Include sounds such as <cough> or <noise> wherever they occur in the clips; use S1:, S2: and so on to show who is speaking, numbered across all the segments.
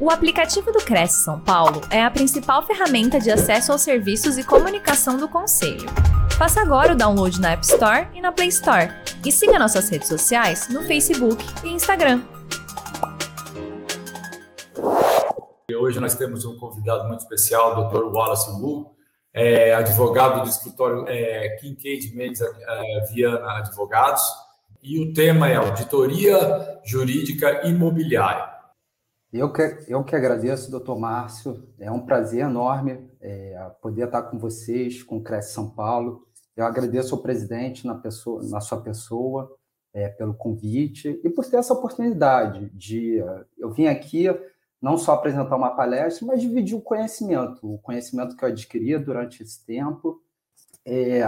S1: O aplicativo do Cresce São Paulo é a principal ferramenta de acesso aos serviços e comunicação do Conselho. Faça agora o download na App Store e na Play Store. E siga nossas redes sociais no Facebook e Instagram.
S2: Hoje nós temos um convidado muito especial, o Dr. Wallace Wu, é, advogado do escritório é, Kincaid Mendes é, Viana Advogados, e o tema é Auditoria Jurídica Imobiliária.
S3: Eu que, eu que agradeço, doutor Márcio. É um prazer enorme é, poder estar com vocês, com o Cresce São Paulo. Eu agradeço ao presidente na, pessoa, na sua pessoa é, pelo convite e por ter essa oportunidade de. Eu vim aqui não só apresentar uma palestra, mas dividir o conhecimento, o conhecimento que eu adquiri durante esse tempo. É,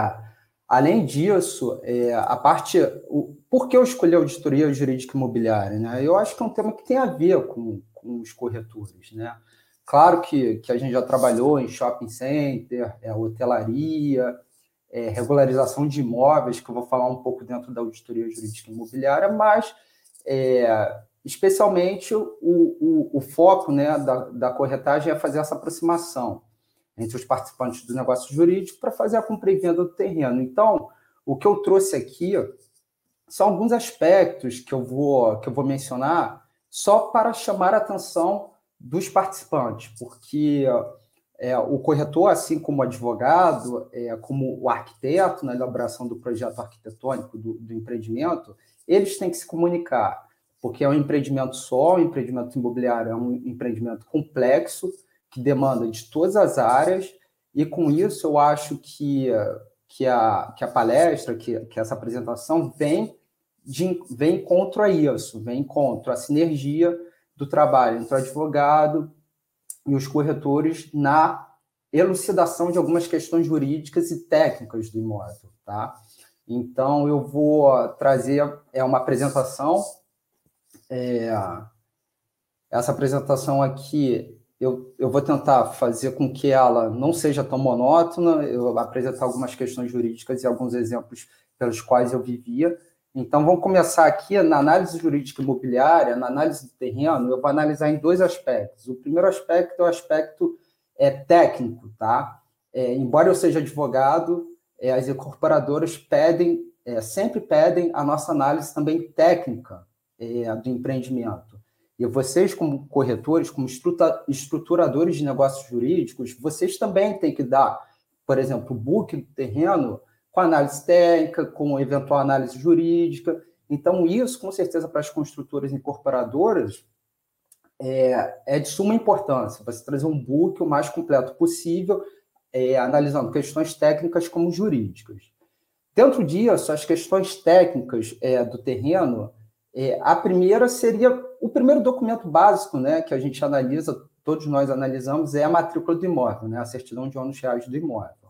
S3: além disso, é, a parte. O, por que eu escolhi auditoria jurídica imobiliária? Né? Eu acho que é um tema que tem a ver com, com os corretores, né? Claro que, que a gente já trabalhou em shopping center, é, hotelaria, é, regularização de imóveis, que eu vou falar um pouco dentro da auditoria jurídica imobiliária, mas é, especialmente o, o, o, foco né, da, da corretagem é fazer essa aproximação entre os participantes do negócio jurídico para fazer a compra e venda do terreno. Então, o que eu trouxe aqui são alguns aspectos que eu vou, que eu vou mencionar só para chamar a atenção dos participantes, porque é, o corretor, assim como o advogado, é, como o arquiteto na elaboração do projeto arquitetônico do, do, empreendimento, eles têm que se comunicar, porque é um empreendimento só, um empreendimento imobiliário é um empreendimento complexo, que demanda de todas as áreas, e com isso eu acho que, que, a, que a palestra, que, que essa apresentação vem de, vem contra isso, vem contra a sinergia do trabalho entre o advogado e os corretores na elucidação de algumas questões jurídicas e técnicas do imóvel, tá? Então, eu vou trazer é uma apresentação. É, essa apresentação aqui, eu, eu vou tentar fazer com que ela não seja tão monótona, eu vou apresentar algumas questões jurídicas e alguns exemplos pelos quais eu vivia, então, vamos começar aqui na análise jurídica imobiliária, na análise do terreno, eu vou analisar em dois aspectos. O primeiro aspecto é o aspecto é, técnico, tá? É, embora eu seja advogado, é, as incorporadoras pedem, é, sempre pedem a nossa análise também técnica é, do empreendimento. E vocês, como corretores, como estruturadores de negócios jurídicos, vocês também têm que dar, por exemplo, o book do terreno com análise técnica, com eventual análise jurídica. Então, isso, com certeza, para as construtoras incorporadoras, é, é de suma importância. Você trazer um book o mais completo possível, é, analisando questões técnicas como jurídicas. Dentro disso, as questões técnicas é, do terreno, é, a primeira seria o primeiro documento básico né, que a gente analisa, todos nós analisamos, é a matrícula do imóvel, né, a certidão de ônus reais do imóvel.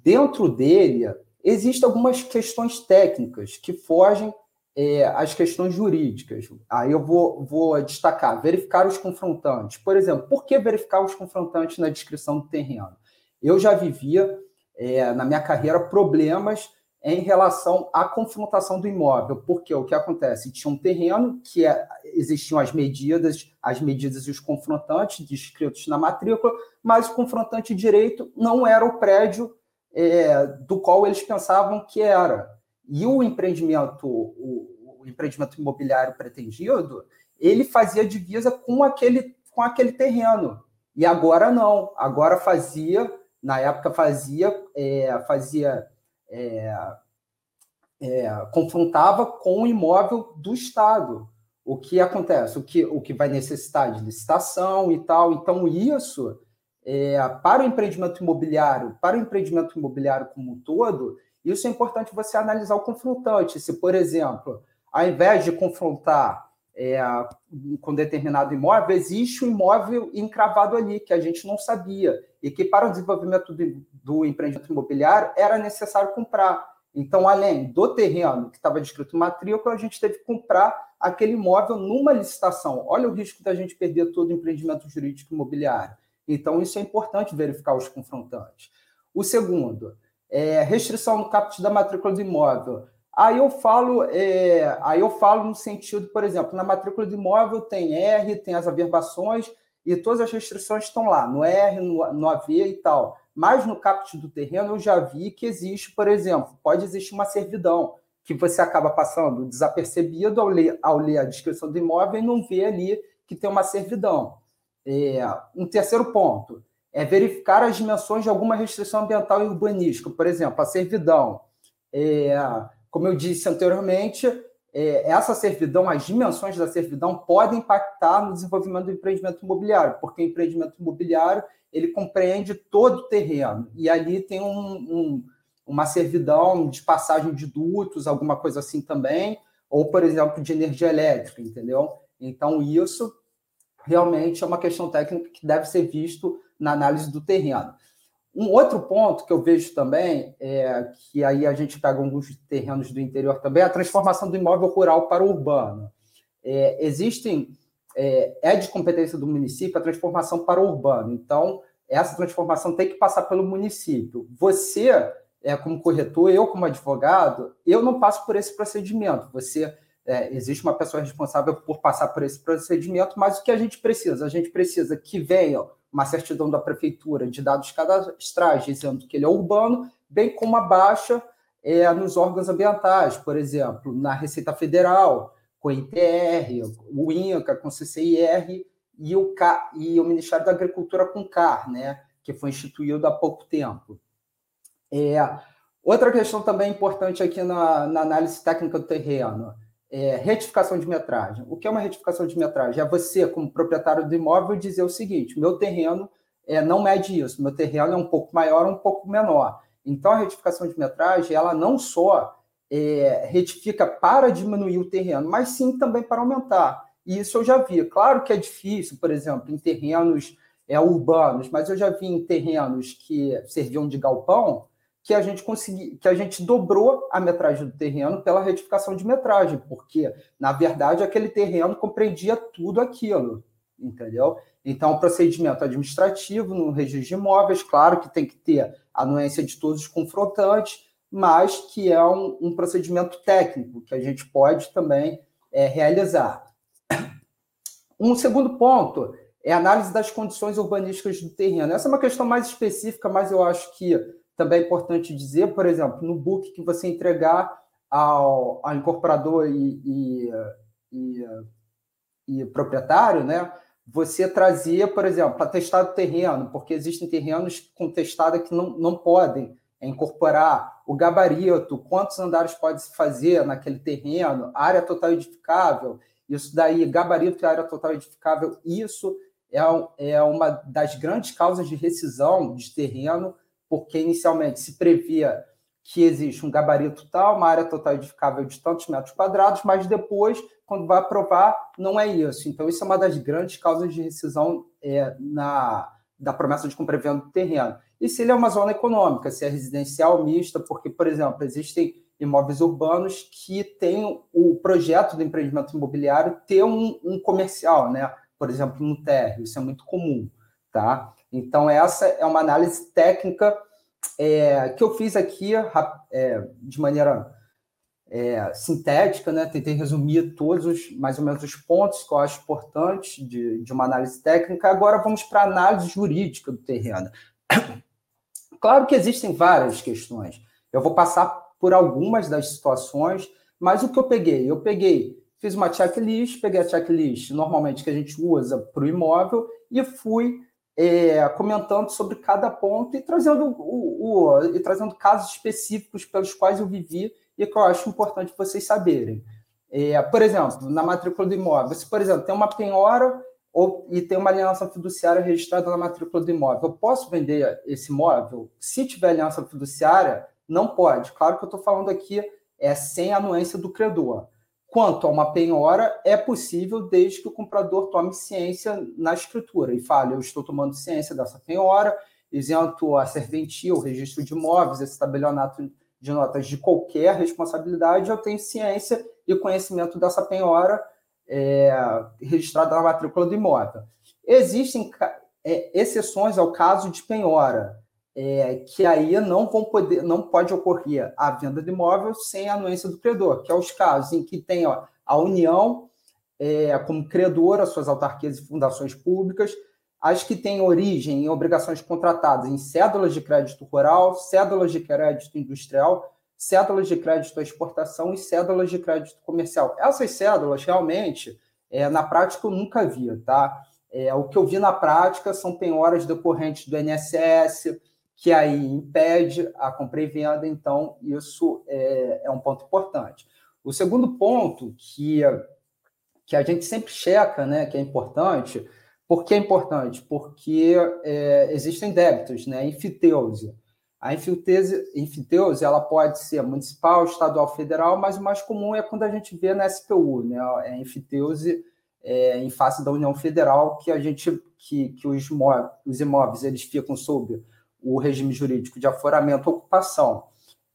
S3: Dentro dele, existem algumas questões técnicas que fogem é, às questões jurídicas. Aí eu vou, vou destacar, verificar os confrontantes. Por exemplo, por que verificar os confrontantes na descrição do terreno? Eu já vivia, é, na minha carreira, problemas em relação à confrontação do imóvel, porque o que acontece? Tinha um terreno que é, existiam as medidas, as medidas e os confrontantes descritos na matrícula, mas o confrontante direito não era o prédio é, do qual eles pensavam que era. E o empreendimento, o, o, empreendimento imobiliário pretendido, ele fazia divisa com aquele, com aquele terreno. E agora não. Agora fazia, na época fazia, é, fazia é, é, confrontava com o imóvel do Estado. O que acontece? O que, o que vai necessitar de licitação e tal. Então, isso é, para o empreendimento imobiliário, para o empreendimento imobiliário como um todo, isso é importante você analisar o confrontante. Se, por exemplo, ao invés de confrontar é, com determinado imóvel, existe um imóvel encravado ali que a gente não sabia e que para o desenvolvimento do, do empreendimento imobiliário era necessário comprar. Então, além do terreno que estava descrito matrícula, a gente teve que comprar aquele imóvel numa licitação. Olha o risco da gente perder todo o empreendimento jurídico imobiliário. Então, isso é importante verificar os confrontantes. O segundo é restrição no caput da matrícula do imóvel. Aí eu falo, é, aí eu falo no sentido, por exemplo, na matrícula de imóvel tem R, tem as averbações e todas as restrições estão lá, no R, no, no AV e tal. Mas no caput do terreno eu já vi que existe, por exemplo, pode existir uma servidão que você acaba passando desapercebido ao ler, ao ler a descrição do imóvel e não vê ali que tem uma servidão. É, um terceiro ponto é verificar as dimensões de alguma restrição ambiental e urbanística, por exemplo, a servidão. É, como eu disse anteriormente, é, essa servidão, as dimensões da servidão podem impactar no desenvolvimento do empreendimento imobiliário, porque o empreendimento imobiliário ele compreende todo o terreno e ali tem um, um, uma servidão de passagem de dutos, alguma coisa assim também, ou por exemplo de energia elétrica, entendeu? Então isso realmente é uma questão técnica que deve ser visto na análise do terreno. Um outro ponto que eu vejo também, é que aí a gente pega alguns terrenos do interior também, é a transformação do imóvel rural para urbano. É, existem, é, é de competência do município a transformação para urbano, então essa transformação tem que passar pelo município. Você, é, como corretor, eu como advogado, eu não passo por esse procedimento. Você é, existe uma pessoa responsável por passar por esse procedimento, mas o que a gente precisa? A gente precisa que venha uma certidão da prefeitura de dados cadastrais dizendo que ele é urbano, bem como a baixa é, nos órgãos ambientais, por exemplo, na Receita Federal, com o ITR, o INCA, com o CCIR e o, e o Ministério da Agricultura com CAR, né, que foi instituído há pouco tempo. É, outra questão também importante aqui na, na análise técnica do terreno é, retificação de metragem. O que é uma retificação de metragem? É você, como proprietário do imóvel, dizer o seguinte: meu terreno é, não mede isso, meu terreno é um pouco maior ou um pouco menor. Então, a retificação de metragem, ela não só é, retifica para diminuir o terreno, mas sim também para aumentar. E isso eu já vi. Claro que é difícil, por exemplo, em terrenos é, urbanos, mas eu já vi em terrenos que serviam de galpão, que a gente conseguiu, que a gente dobrou a metragem do terreno pela retificação de metragem, porque na verdade aquele terreno compreendia tudo aquilo, entendeu? Então, o procedimento administrativo no registro de imóveis, claro que tem que ter anuência de todos os confrontantes, mas que é um, um procedimento técnico que a gente pode também é, realizar. Um segundo ponto é a análise das condições urbanísticas do terreno. Essa é uma questão mais específica, mas eu acho que também é importante dizer, por exemplo, no book que você entregar ao, ao incorporador e, e, e, e proprietário, né? Você trazia, por exemplo, atestado terreno, porque existem terrenos com testada que não, não podem incorporar o gabarito, quantos andares pode se fazer naquele terreno, área total edificável, isso daí, gabarito e área total edificável, isso é, é uma das grandes causas de rescisão de terreno porque inicialmente se previa que existe um gabarito tal, uma área total edificável de tantos metros quadrados, mas depois, quando vai aprovar, não é isso. Então, isso é uma das grandes causas de rescisão é, na, da promessa de compra e venda do terreno. E se ele é uma zona econômica, se é residencial mista, porque, por exemplo, existem imóveis urbanos que têm o projeto do empreendimento imobiliário ter um, um comercial, né? Por exemplo, no térreo, isso é muito comum, tá? Então, essa é uma análise técnica é, que eu fiz aqui é, de maneira é, sintética, né? tentei resumir todos os, mais ou menos os pontos que eu acho importantes de, de uma análise técnica. Agora vamos para a análise jurídica do terreno. <coughs> Claro que existem várias questões. Eu vou passar por algumas das situações, mas o que eu peguei? Eu peguei, fiz uma checklist, peguei a checklist normalmente que a gente usa para o imóvel e fui é, comentando sobre cada ponto e trazendo, o, o, e trazendo casos específicos pelos quais eu vivi e que eu acho importante vocês saberem. É, por exemplo, na matrícula do imóvel, se, por exemplo, tem uma penhora ou, e tem uma aliança fiduciária registrada na matrícula do imóvel, eu posso vender esse imóvel? Se tiver aliança fiduciária, não pode. Claro que eu estou falando aqui é sem anuência do credor. Quanto a uma penhora, é possível desde que o comprador tome ciência na escritura e fale: eu estou tomando ciência dessa penhora, isento a serventia, o registro de imóveis, esse tabelionato de notas de qualquer responsabilidade, eu tenho ciência e conhecimento dessa penhora é, registrada na matrícula do imóvel. Existem é, exceções ao caso de penhora. É, que aí não vão poder, não pode ocorrer a venda de imóvel sem a anuência do credor, que é os casos em que tem ó, a União é, como credora, suas autarquias e fundações públicas, as que têm origem em obrigações contratadas em cédulas de crédito rural, cédulas de crédito industrial, cédulas de crédito à exportação e cédulas de crédito comercial. Essas cédulas, realmente, é, na prática, eu nunca vi, tá? É, o que eu vi na prática são penhoras decorrentes do INSS, que aí impede a compra e venda, então isso é, é um ponto importante. O segundo ponto que, que a gente sempre checa, né, que é importante, por que é importante? Porque é, existem débitos, né, enfiteuse. A enfiteuse, ela pode ser municipal, estadual, federal, mas o mais comum é quando a gente vê na SPU, né, é enfiteuse é, em face da União Federal, que a gente que, que os, imóveis, os imóveis eles ficam sob o regime jurídico de aforamento ocupação.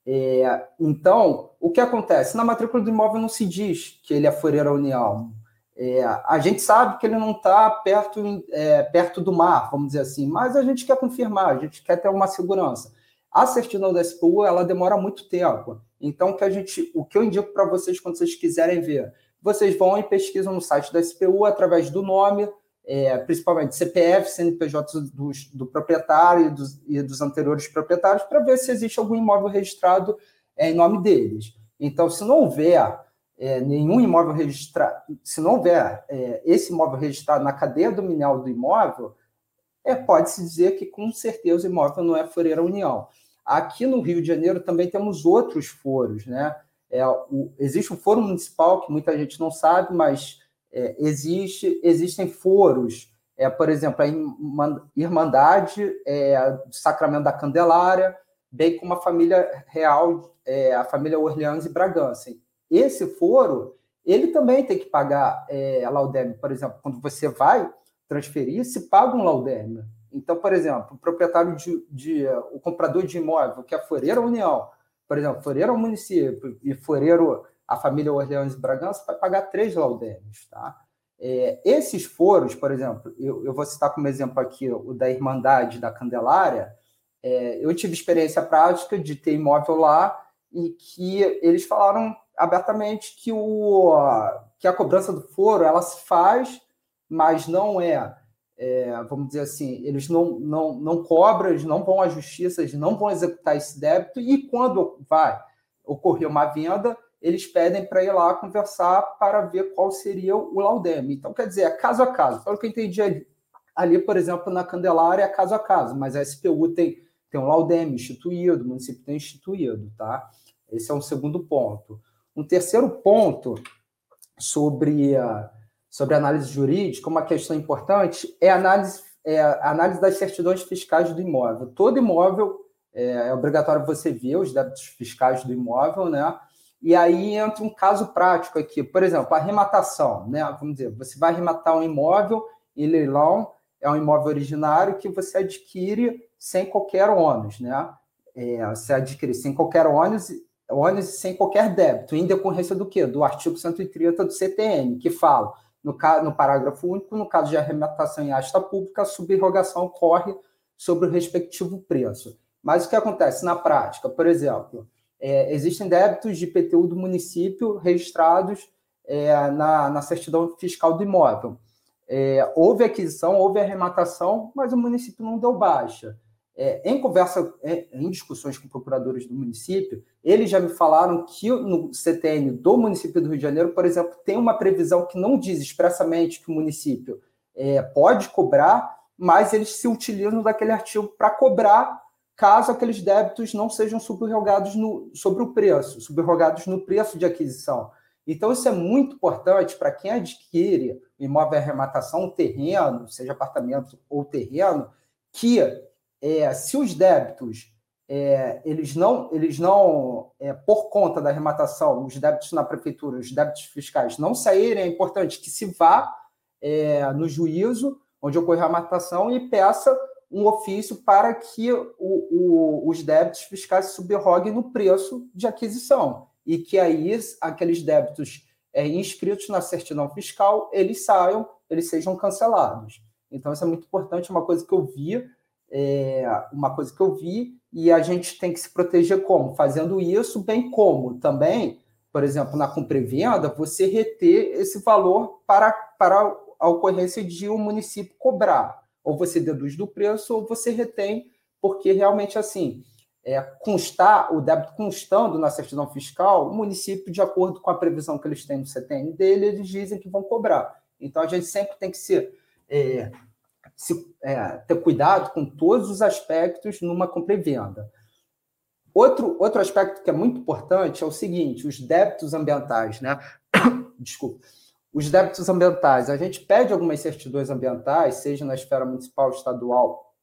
S3: É, então, o que acontece? Na matrícula do imóvel não se diz que ele é Foreira União. É, a gente sabe que ele não está perto, é, perto do mar, vamos dizer assim, mas a gente quer confirmar, a gente quer ter uma segurança. A certidão da SPU ela demora muito tempo. Então, que a gente, o que eu indico para vocês quando vocês quiserem ver, vocês vão e pesquisam no site da SPU através do nome, é, principalmente CPF, CNPJ do, do proprietário e dos, e dos, anteriores proprietários, para ver se existe algum imóvel registrado é, em nome deles. Então, se não houver é, nenhum imóvel registrado, se não houver é, esse imóvel registrado na cadeia dominial do imóvel, é, pode-se dizer que com certeza o imóvel não é Foreira União. Aqui no Rio de Janeiro também temos outros foros, né? É, o, existe um foro municipal que muita gente não sabe, mas é, existe, existem foros, é, por exemplo, a Irmandade é, do Sacramento da Candelária, bem como a família real, é, a família Orleans e Bragança. Esse foro, ele também tem que pagar é, a Laudeme. Por exemplo, quando você vai transferir, se paga um Laudeme. Então, por exemplo, o proprietário de, de o comprador de imóvel, que é Foreira União, por exemplo, Foreiro ao município e Foreiro a família Orleans Bragança vai pagar três laudemes, tá? É, esses foros, por exemplo, eu, eu, vou citar como exemplo aqui o da Irmandade da Candelária, é, eu tive experiência prática de ter imóvel lá e que eles falaram abertamente que, o, que a cobrança do foro ela se faz, mas não é é, vamos dizer assim, eles não, não, não cobram, eles não vão à justiça, eles não vão executar esse débito, e quando vai ocorrer uma venda, eles pedem para ir lá conversar para ver qual seria o laudeme. Então, quer dizer, é caso a caso. Pelo que eu entendi ali, ali, por exemplo, na Candelária é caso a caso, mas a SPU tem, tem um laudeme instituído, o município tem instituído, tá? Esse é um segundo ponto. Um terceiro ponto sobre a sobre análise jurídica, uma questão importante é a análise, é a análise das certidões fiscais do imóvel. Todo imóvel é, é obrigatório você ver os débitos fiscais do imóvel, né? E aí entra um caso prático aqui, por exemplo, a arrematação, né? Vamos dizer, você vai arrematar um imóvel em leilão, é um imóvel originário que você adquire sem qualquer ônus, né? É, você adquire sem qualquer ônus, ônus sem qualquer débito, em decorrência do quê? Do artigo 130 do CTN, que fala no, no parágrafo único, no caso de arrematação em asta pública, a subrogação ocorre sobre o respectivo preço. Mas o que acontece na prática? Por exemplo, é, existem débitos de IPTU do município registrados é, na, na certidão fiscal do imóvel. É, houve aquisição, houve arrematação, mas o município não deu baixa. É, em conversa, é, em discussões com procuradores do município, eles já me falaram que no CTN do município do Rio de Janeiro, por exemplo, tem uma previsão que não diz expressamente que o município é, pode cobrar, mas eles se utilizam daquele artigo para cobrar caso aqueles débitos não sejam subrogados no, sobre o preço, subrogados no preço de aquisição. Então, isso é muito importante para quem adquire imóvel arrematação, terreno, seja apartamento ou terreno, que é, se os débitos é, eles não, eles não é, por conta da arrematação, os débitos na prefeitura, os débitos fiscais não saírem, é importante que se vá é, no juízo onde ocorre a arrematação e peça um ofício para que o, o, os débitos fiscais subroguem no preço de aquisição e que aí aqueles débitos é, inscritos na certidão fiscal eles saiam, eles sejam cancelados. Então isso é muito importante, uma coisa que eu vi é uma coisa que eu vi, e a gente tem que se proteger como? Fazendo isso, bem como também, por exemplo, na compra e venda, você reter esse valor para, para a ocorrência de o um município cobrar. Ou você deduz do preço, ou você retém, porque realmente assim, é, constar, o débito constando na certidão fiscal, o município, de acordo com a previsão que eles têm no CTN dele, eles dizem que vão cobrar. Então a gente sempre tem que é, se, é, ter cuidado com todos os aspectos numa compra e venda. Outro, outro aspecto que é muito importante é o seguinte: os débitos ambientais, né? <coughs> Desculpa os débitos ambientais. A gente pede algumas certidões ambientais, seja na esfera municipal, estadual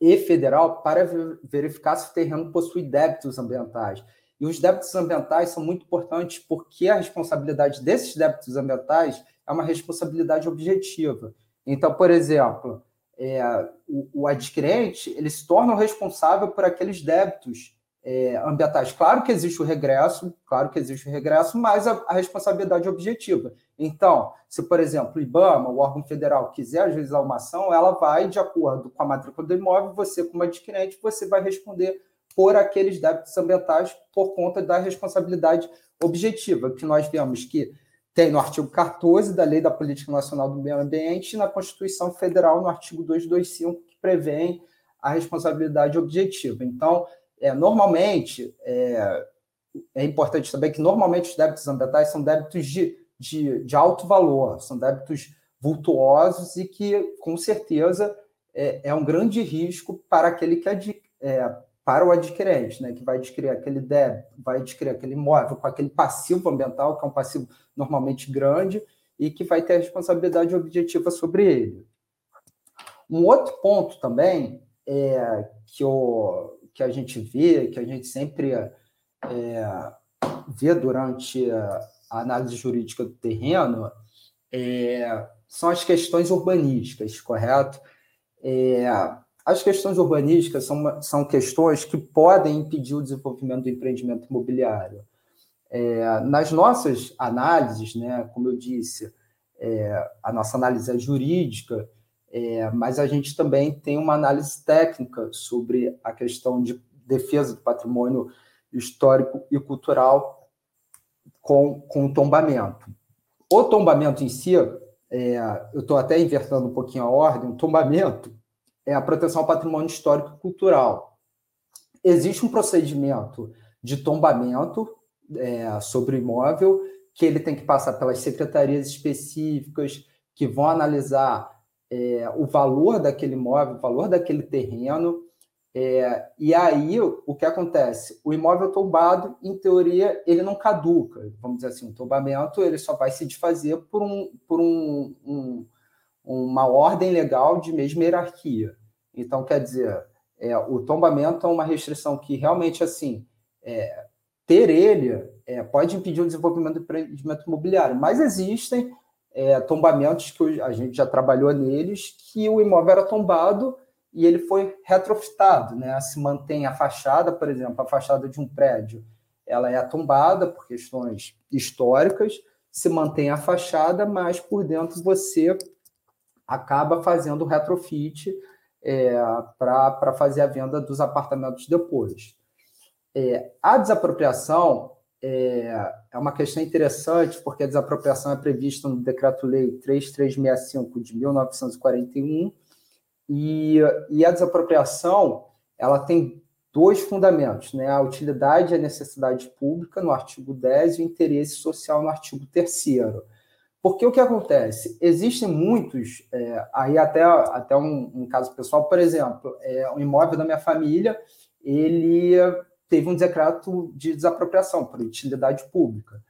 S3: e federal, para verificar se o terreno possui débitos ambientais. E os débitos ambientais são muito importantes porque a responsabilidade desses débitos ambientais é uma responsabilidade objetiva. Então, por exemplo, é, o, o adquirente ele se torna o responsável por aqueles débitos é, ambientais. Claro que existe o regresso, claro que existe o regresso, mas a, a, responsabilidade objetiva. Então, se, por exemplo, o IBAMA, o órgão federal, quiser ajuizar uma ação, ela vai, de acordo com a matrícula do imóvel, você, como adquirente, você vai responder por aqueles débitos ambientais por conta da responsabilidade objetiva, que nós vemos que tem no artigo 14 da Lei da Política Nacional do Meio Ambiente e na Constituição Federal, no artigo 225, que prevê a responsabilidade objetiva. Então, é, normalmente, é, é importante também que normalmente os débitos ambientais são débitos de, de, de alto valor, são débitos vultuosos e que, com certeza, é, é um grande risco para aquele que é, para o adquirente, né, que vai adquirir aquele débito, vai adquirir aquele imóvel com aquele passivo ambiental, que é um passivo normalmente grande, e que vai ter a responsabilidade objetiva sobre ele. Um outro ponto também é que o, que a gente vê, que a gente sempre é, vê durante a análise jurídica do terreno, é, são as questões urbanísticas, correto? É, as questões urbanísticas são, são questões que podem impedir o desenvolvimento do empreendimento imobiliário. É, nas nossas análises, né, como eu disse, é, a nossa análise é jurídica, é, mas a gente também tem uma análise técnica sobre a questão de defesa do patrimônio histórico e cultural com, com o tombamento. O tombamento em si, é, eu estou até invertendo um pouquinho a ordem, o tombamento é a proteção ao patrimônio histórico e cultural. Existe um procedimento de tombamento é, sobre o imóvel que ele tem que passar pelas secretarias específicas que vão analisar é, o valor daquele imóvel, o valor daquele terreno. É, e aí, o que acontece? O imóvel tombado, em teoria, ele não caduca. Vamos dizer assim, o tombamento ele só vai se desfazer por, um, por um, um, uma ordem legal de mesma hierarquia. Então, quer dizer, é, o tombamento é uma restrição que realmente, assim, é, ter ele é, pode impedir o desenvolvimento do empreendimento imobiliário, mas existem é, tombamentos que a gente já trabalhou neles, que o imóvel era tombado e ele foi retrofitado, né? Se mantém a fachada, por exemplo, a fachada de um prédio, ela é tombada por questões históricas, se mantém a fachada, mas por dentro você acaba fazendo retrofit é, para fazer a venda dos apartamentos depois. É, a desapropriação é, é uma questão interessante, porque a desapropriação é prevista no Decreto-Lei 3365 de 1941, e, e a desapropriação ela tem dois fundamentos, né? a utilidade e a necessidade pública, no artigo 10, e o interesse social, no artigo 3 porque o que acontece? Existem muitos, é, aí até, até um, um, caso pessoal, por exemplo, é, um imóvel da minha família, ele teve um decreto de desapropriação por utilidade pública.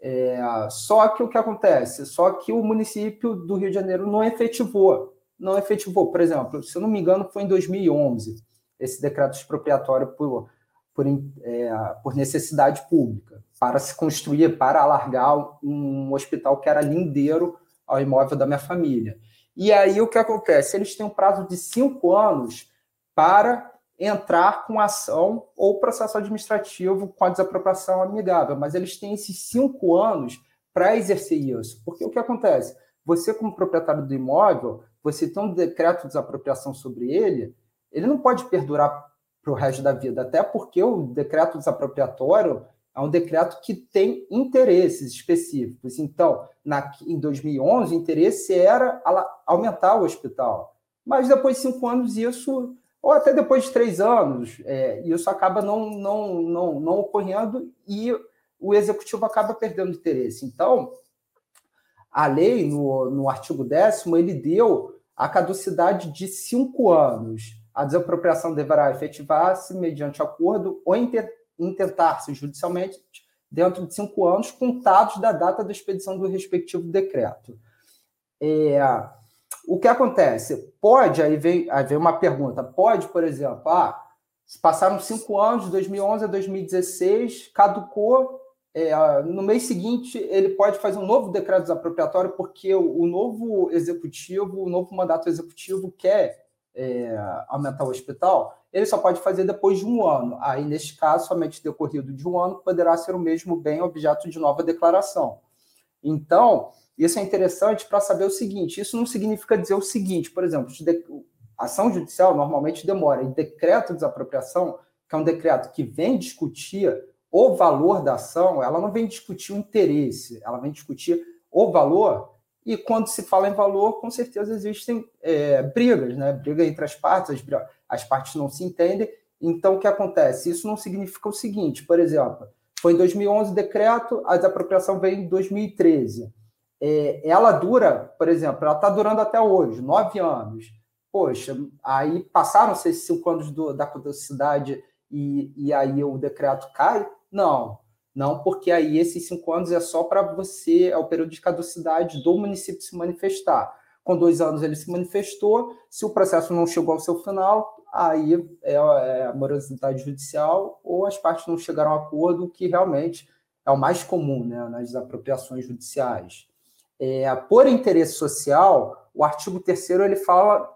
S3: É, só que o que acontece? Só que o município do Rio de Janeiro não efetivou. Não efetivou. Por exemplo, se eu não me engano, foi em 2011 esse decreto expropriatório por, por, é, por necessidade pública, para se construir, para alargar um hospital que era lindeiro ao imóvel da minha família. E aí o que acontece? Eles têm um prazo de cinco anos para entrar com ação ou processo administrativo com a desapropriação amigável, mas eles têm esses cinco anos para exercer isso. Porque o que acontece? Você, como proprietário do imóvel, você tem um decreto de desapropriação sobre ele, ele não pode perdurar para o resto da vida, até porque o decreto desapropriatório é um decreto que tem interesses específicos. Então, na, em 2011, o interesse era aumentar o hospital. Mas depois de cinco anos, isso, ou até depois de três anos, é, isso acaba não, não, não, não ocorrendo e o executivo acaba perdendo interesse. Então, a lei, no, no artigo 10, ele deu a caducidade de cinco anos. A desapropriação deverá efetivar-se mediante acordo ou intentar-se judicialmente dentro de cinco anos, contados da data da expedição do respectivo decreto. É, o que acontece? Pode, aí vem, aí vem uma pergunta, pode, por exemplo, ah, passaram cinco anos, de 2011 a 2016, caducou, é, no mês seguinte ele pode fazer um novo decreto desapropriatório porque o, o novo executivo, o novo mandato executivo quer é, aumentar o hospital, ele só pode fazer depois de um ano. Aí, neste caso, somente decorrido de um ano, poderá ser o mesmo bem objeto de nova declaração. Então, isso é interessante para saber o seguinte: isso não significa dizer o seguinte, por exemplo, ação judicial normalmente demora, e decreto de desapropriação, que é um decreto que vem discutir o valor da ação, ela não vem discutir o interesse, ela vem discutir o valor e quando se fala em valor, com certeza existem é, brigas, né? Briga entre as partes, as, as partes não se entendem. Então, o que acontece? Isso não significa o seguinte, por exemplo, foi em 2011 o decreto, a desapropriação veio em 2013. É, ela dura, por exemplo, ela está durando até hoje, nove anos. Poxa, aí passaram-se cinco anos do, da caducidade e, e aí o decreto cai? Não. Não, porque aí esses cinco anos é só para você, é o período de caducidade do município se manifestar. Com dois anos ele se manifestou, se o processo não chegou ao seu final, aí é, é a morosidade judicial ou as partes não chegaram a acordo, que realmente é o mais comum né, nas apropriações judiciais. É, por interesse social, o artigo 3 ele fala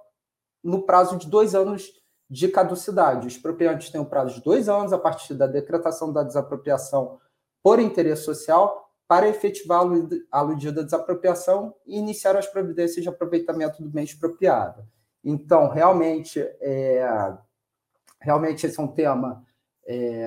S3: no prazo de dois anos de caducidade. Os expropriantes têm um prazo de dois anos a partir da decretação da desapropriação por interesse social para efetivar a aludida da desapropriação e iniciar as providências de aproveitamento do bem expropriado. Então, realmente, é, realmente esse é um tema é,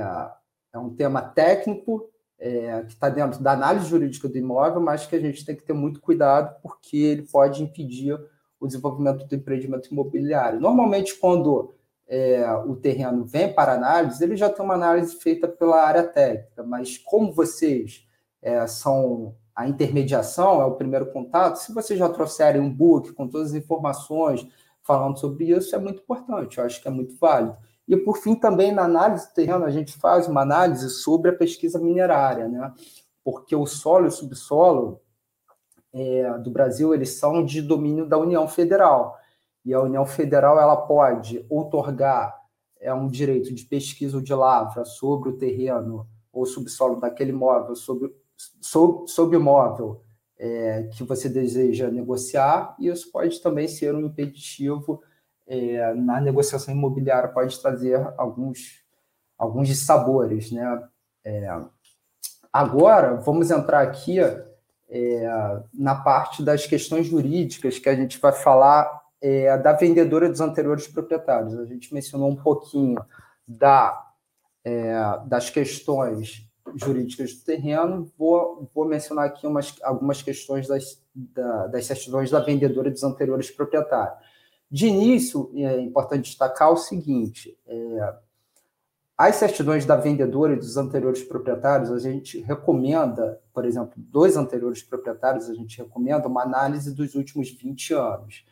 S3: é um tema técnico é, que está dentro da análise jurídica do imóvel, mas que a gente tem que ter muito cuidado porque ele pode impedir o desenvolvimento do empreendimento imobiliário. Normalmente, quando é, o terreno vem para análise, ele já tem uma análise feita pela área técnica, mas como vocês é, são a intermediação, é o primeiro contato, se vocês já trouxerem um book com todas as informações falando sobre isso, é muito importante, eu acho que é muito válido. E, por fim, também na análise do terreno, a gente faz uma análise sobre a pesquisa minerária, né? porque o solo e o subsolo é, do Brasil eles são de domínio da União Federal e a União Federal ela pode outorgar é, um direito de pesquisa ou de lavra sobre o terreno ou subsolo daquele imóvel, sobre, sobre, sobre imóvel é, que você deseja negociar, e isso pode também ser um impeditivo é, na negociação imobiliária, pode trazer alguns, alguns dissabores. Né? É, agora, vamos entrar aqui é, na parte das questões jurídicas, que a gente vai falar é, da vendedora dos anteriores proprietários. A gente mencionou um pouquinho da, é, das questões jurídicas do terreno, vou, vou mencionar aqui umas, algumas questões das, da, das certidões da vendedora dos anteriores proprietários. De início, é importante destacar o seguinte: é, as certidões da vendedora e dos anteriores proprietários, a gente recomenda, por exemplo, dois anteriores proprietários, a gente recomenda uma análise dos últimos 20 anos.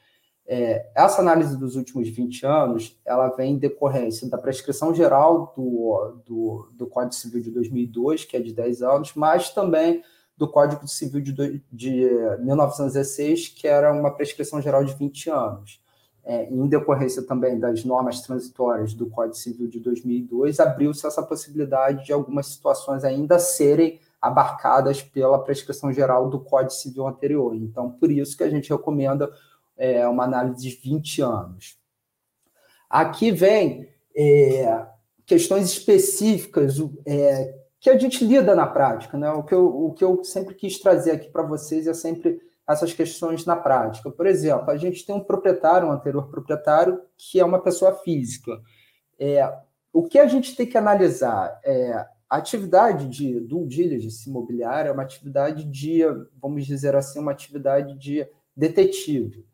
S3: É, essa análise dos últimos 20 anos, ela vem em decorrência da prescrição geral do, do, do Código Civil de 2002, que é de 10 anos, mas também do Código Civil de, de 1916, que era uma prescrição geral de 20 anos. É, em decorrência também das normas transitórias do Código Civil de 2002, abriu-se essa possibilidade de algumas situações ainda serem abarcadas pela prescrição geral do Código Civil anterior. Então, por isso que a gente recomenda é, uma análise de 20 anos. Aqui vem é, questões específicas é, que a gente lida na prática. Né? O, que eu, o que eu sempre quis trazer aqui para vocês é sempre essas questões na prática. Por exemplo, a gente tem um proprietário, um anterior proprietário, que é uma pessoa física. É, o que a gente tem que analisar é a atividade de due diligence imobiliária é uma atividade de, vamos dizer assim, uma atividade de detetive.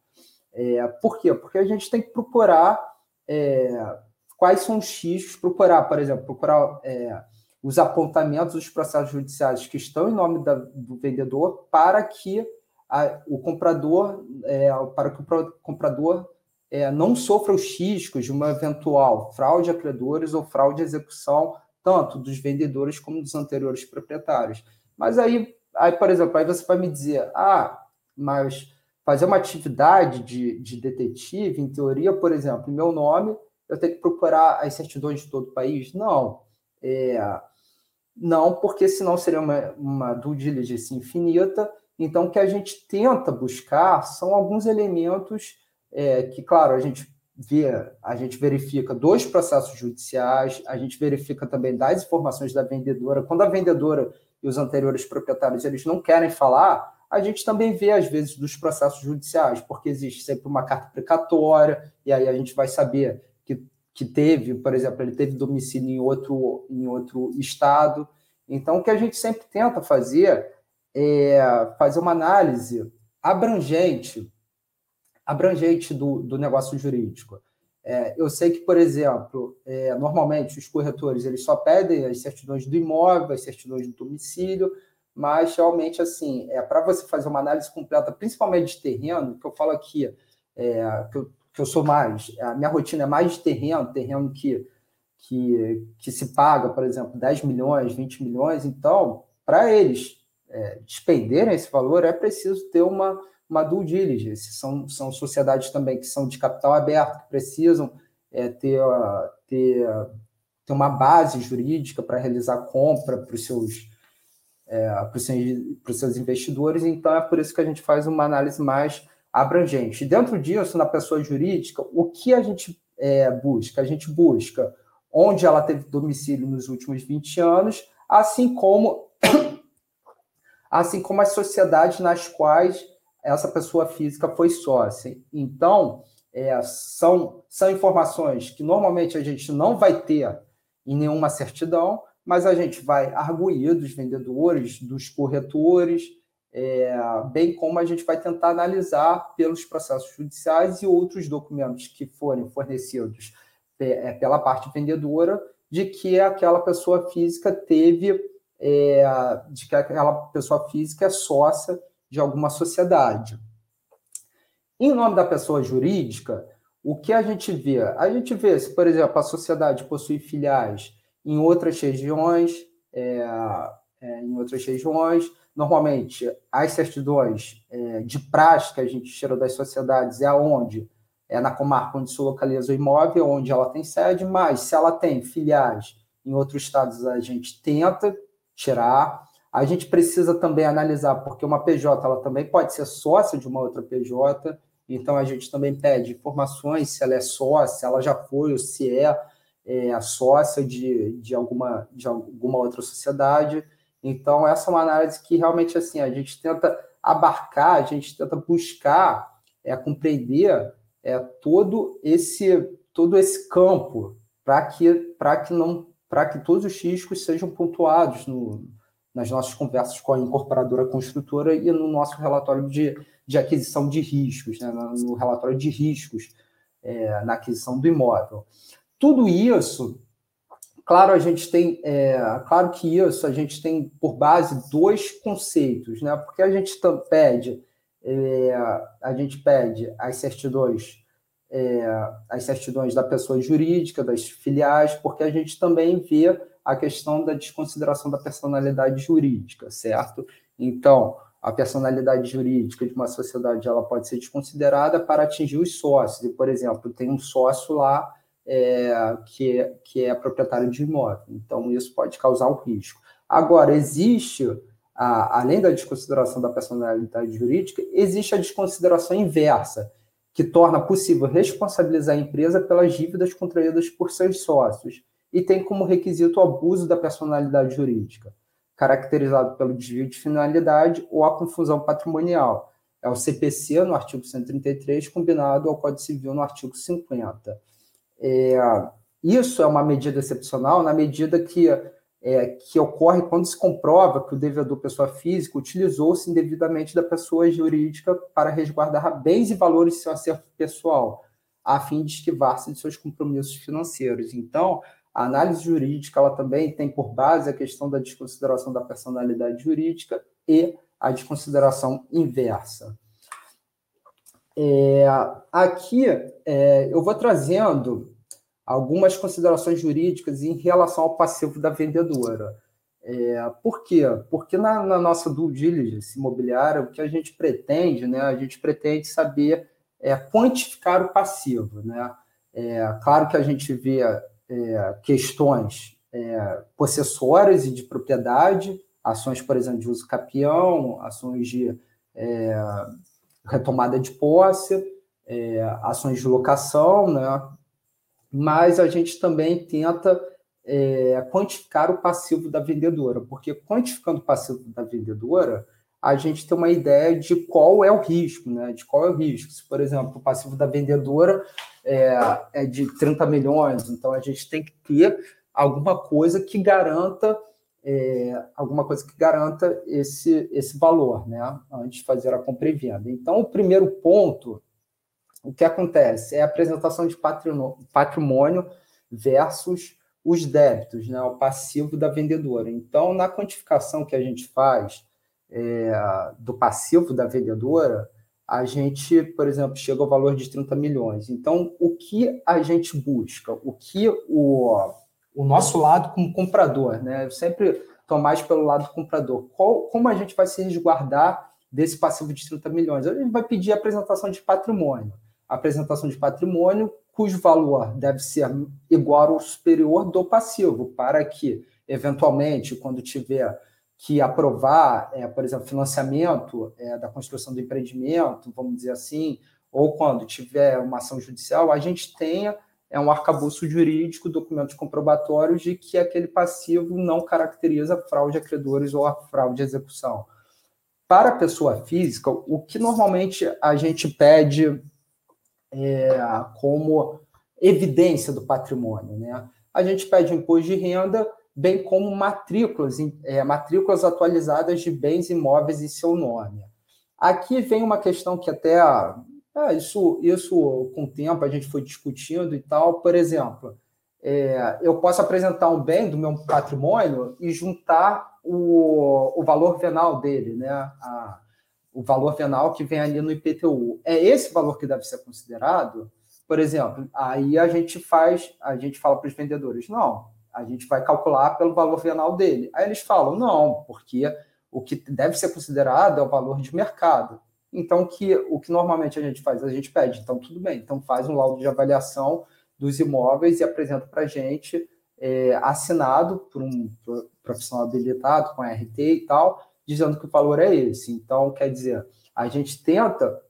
S3: É, por quê? Porque a gente tem que procurar é, quais são os riscos, procurar, por exemplo, procurar é, os apontamentos dos processos judiciais que estão em nome da, do vendedor para que a, o comprador, é, para que o comprador é, não sofra os riscos de uma eventual fraude a credores ou fraude à execução, tanto dos vendedores como dos anteriores proprietários. Mas aí, aí, por exemplo, aí você vai me dizer, ah, mas fazer uma atividade de, de detetive, em teoria, por exemplo, em meu nome, eu tenho que procurar as certidões de todo o país? Não. É, não, porque senão seria uma, uma due diligence infinita. Então, o que a gente tenta buscar são alguns elementos é, que, claro, a gente vê, a gente verifica dois processos judiciais, a gente verifica também das informações da vendedora. Quando a vendedora e os anteriores proprietários eles não querem falar, a gente também vê, às vezes, dos processos judiciais, porque existe sempre uma carta precatória, e aí a gente vai saber que, que teve, por exemplo, ele teve domicílio em outro, em outro estado. Então, o que a gente sempre tenta fazer é fazer uma análise abrangente, abrangente do, do negócio jurídico. É, eu sei que, por exemplo, é, normalmente os corretores eles só pedem as certidões do imóvel, as certidões do domicílio, mas realmente, assim, é para você fazer uma análise completa, principalmente de terreno, que eu falo aqui, é, que, eu, que eu sou mais, a minha rotina é mais de terreno, terreno que, que, que se paga, por exemplo, 10 milhões, 20 milhões, então, para eles é, despenderem esse valor, é preciso ter uma, uma due diligence, são, são sociedades também que são de capital aberto, que precisam é, ter, ter, ter uma base jurídica para realizar compra para os seus é, para os seus, seus investidores, então é por isso que a gente faz uma análise mais abrangente. Dentro disso, na pessoa jurídica, o que a gente é, busca? A gente busca onde ela teve domicílio nos últimos 20 anos, assim como assim como as sociedades nas quais essa pessoa física foi sócia. Então, é, são, são informações que normalmente a gente não vai ter em nenhuma certidão, mas a gente vai arguir dos vendedores, dos corretores, é, bem como a gente vai tentar analisar pelos processos judiciais e outros documentos que forem fornecidos é, pela parte vendedora de que aquela pessoa física teve, é, de que aquela pessoa física é sócia de alguma sociedade. Em nome da pessoa jurídica, o que a gente vê? A gente vê se, por exemplo, a sociedade possui filiais em outras regiões, é, é, em outras regiões, normalmente as certidões é, de prática a gente tira das sociedades é aonde é na comarca onde se localiza o imóvel, onde ela tem sede, mas se ela tem filiais em outros estados, a gente tenta tirar. A gente precisa também analisar, porque uma PJ ela também pode ser sócia de uma outra PJ, então a gente também pede informações se ela é sócia, se ela já foi ou se é é, sócia de, de, alguma, de alguma outra sociedade. Então, essa é uma análise que realmente assim a gente tenta abarcar, a gente tenta buscar é, compreender é, todo esse todo esse campo para que para que não para que todos os riscos sejam pontuados no, nas nossas conversas com a incorporadora construtora e no nosso relatório de, de aquisição de riscos, né, no relatório de riscos é, na aquisição do imóvel. Tudo isso, claro, a gente tem, é, claro que isso a gente tem por base dois conceitos, né? Porque a gente pede, é, a gente pede as certidões, é, as certidões da pessoa jurídica, das filiais, porque a gente também vê a questão da desconsideração da personalidade jurídica, certo? Então, a personalidade jurídica de uma sociedade ela pode ser desconsiderada para atingir os sócios. E, por exemplo, tem um sócio lá é, que, é, que é proprietário de imóvel. Então, isso pode causar um risco. Agora, existe, a, além da desconsideração da personalidade jurídica, existe a desconsideração inversa, que torna possível responsabilizar a empresa pelas dívidas contraídas por seus sócios e tem como requisito o abuso da personalidade jurídica, caracterizado pelo desvio de finalidade ou a confusão patrimonial. é o CPC no artigo 133, combinado ao Código Civil no artigo 50. É, isso é uma medida excepcional na medida que, é, que ocorre quando se comprova que o devedor pessoa física utilizou-se indevidamente da pessoa jurídica para resguardar bens e valores de seu acervo pessoal, a fim de esquivar-se de seus compromissos financeiros. Então, a análise jurídica ela também tem por base a questão da desconsideração da personalidade jurídica e a desconsideração inversa. É, aqui é, eu vou trazendo algumas considerações jurídicas em relação ao passivo da vendedora. É, por quê? Porque na, na, nossa due diligence imobiliária, o que a gente pretende, né, a gente pretende saber é, quantificar o passivo. Né? É, claro que a gente vê é, questões é, possessórias e de propriedade, ações, por exemplo, de uso capião, ações de é, retomada de posse, é, ações de locação, né? Mas a gente também tenta é, quantificar o passivo da vendedora, porque quantificando o passivo da vendedora, a gente tem uma ideia de qual é o risco, né? De qual é o risco. Se, por exemplo, o passivo da vendedora é, é de 30 milhões, então a gente tem que ter alguma coisa que garanta é, alguma coisa que garanta esse, esse valor, né? Antes de fazer a compra e venda. Então, o primeiro ponto, o que acontece é a apresentação de patrimônio versus os débitos, né? O passivo da vendedora. Então, na quantificação que a gente faz é, do passivo da vendedora, a gente, por exemplo, chega ao valor de 30 milhões. Então, o que a gente busca? O que o, o nosso lado como comprador, né? Eu sempre estou mais pelo lado comprador. Qual, como a gente vai se resguardar desse passivo de 30 milhões? A gente vai pedir a apresentação de patrimônio. Apresentação de patrimônio cujo valor deve ser igual ou superior do passivo, para que, eventualmente, quando tiver que aprovar, é, por exemplo, financiamento é, da construção do empreendimento, vamos dizer assim, ou quando tiver uma ação judicial, a gente tenha é um arcabouço jurídico, documentos comprobatórios de que aquele passivo não caracteriza fraude a credores ou a fraude à execução. Para a pessoa física, o que normalmente a gente pede é, como evidência do patrimônio, né? A gente pede imposto de renda bem como matrículas, é, matrículas atualizadas de bens imóveis em seu nome. Aqui vem uma questão que até ah, isso, isso com o tempo a gente foi discutindo e tal. Por exemplo, é, eu posso apresentar um bem do meu patrimônio e juntar o, o valor venal dele, né? A, o valor venal que vem ali no IPTU. É esse valor que deve ser considerado? Por exemplo, aí a gente faz, a gente fala para os vendedores, não, a gente vai calcular pelo valor venal dele. Aí eles falam, não, porque o que deve ser considerado é o valor de mercado. Então, que, o que normalmente a gente faz? A gente pede, então tudo bem, então faz um laudo de avaliação dos imóveis e apresenta para a gente, é, assinado por um profissional habilitado, com RT e tal, dizendo que o valor é esse. Então, quer dizer, a gente tenta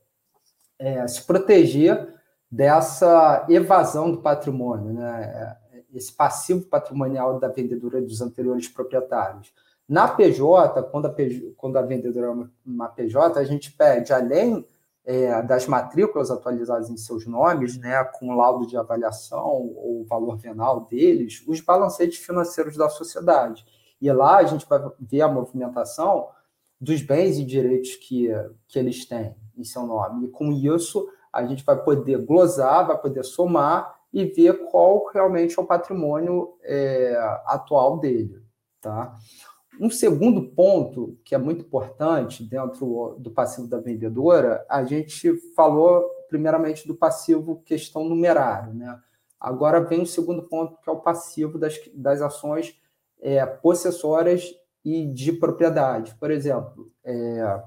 S3: é, se proteger dessa evasão do patrimônio, né? esse passivo patrimonial da vendedora dos anteriores proprietários. Na PJ, quando a, PJ, quando a vendedora é uma PJ, a gente pede, além é, das matrículas atualizadas em seus nomes, né, com laudo de avaliação ou valor venal deles, os balancetes financeiros da sociedade. E lá a gente vai ver a movimentação dos bens e direitos que, que eles têm em seu nome. E com isso, a gente vai poder glosar, vai poder somar e ver qual realmente é o patrimônio é, atual dele. Tá? Um segundo ponto que é muito importante dentro do passivo da vendedora, a gente falou primeiramente do passivo questão numerário, né? Agora vem o segundo ponto, que é o passivo das, das ações é, possessórias e de propriedade. Por exemplo, é,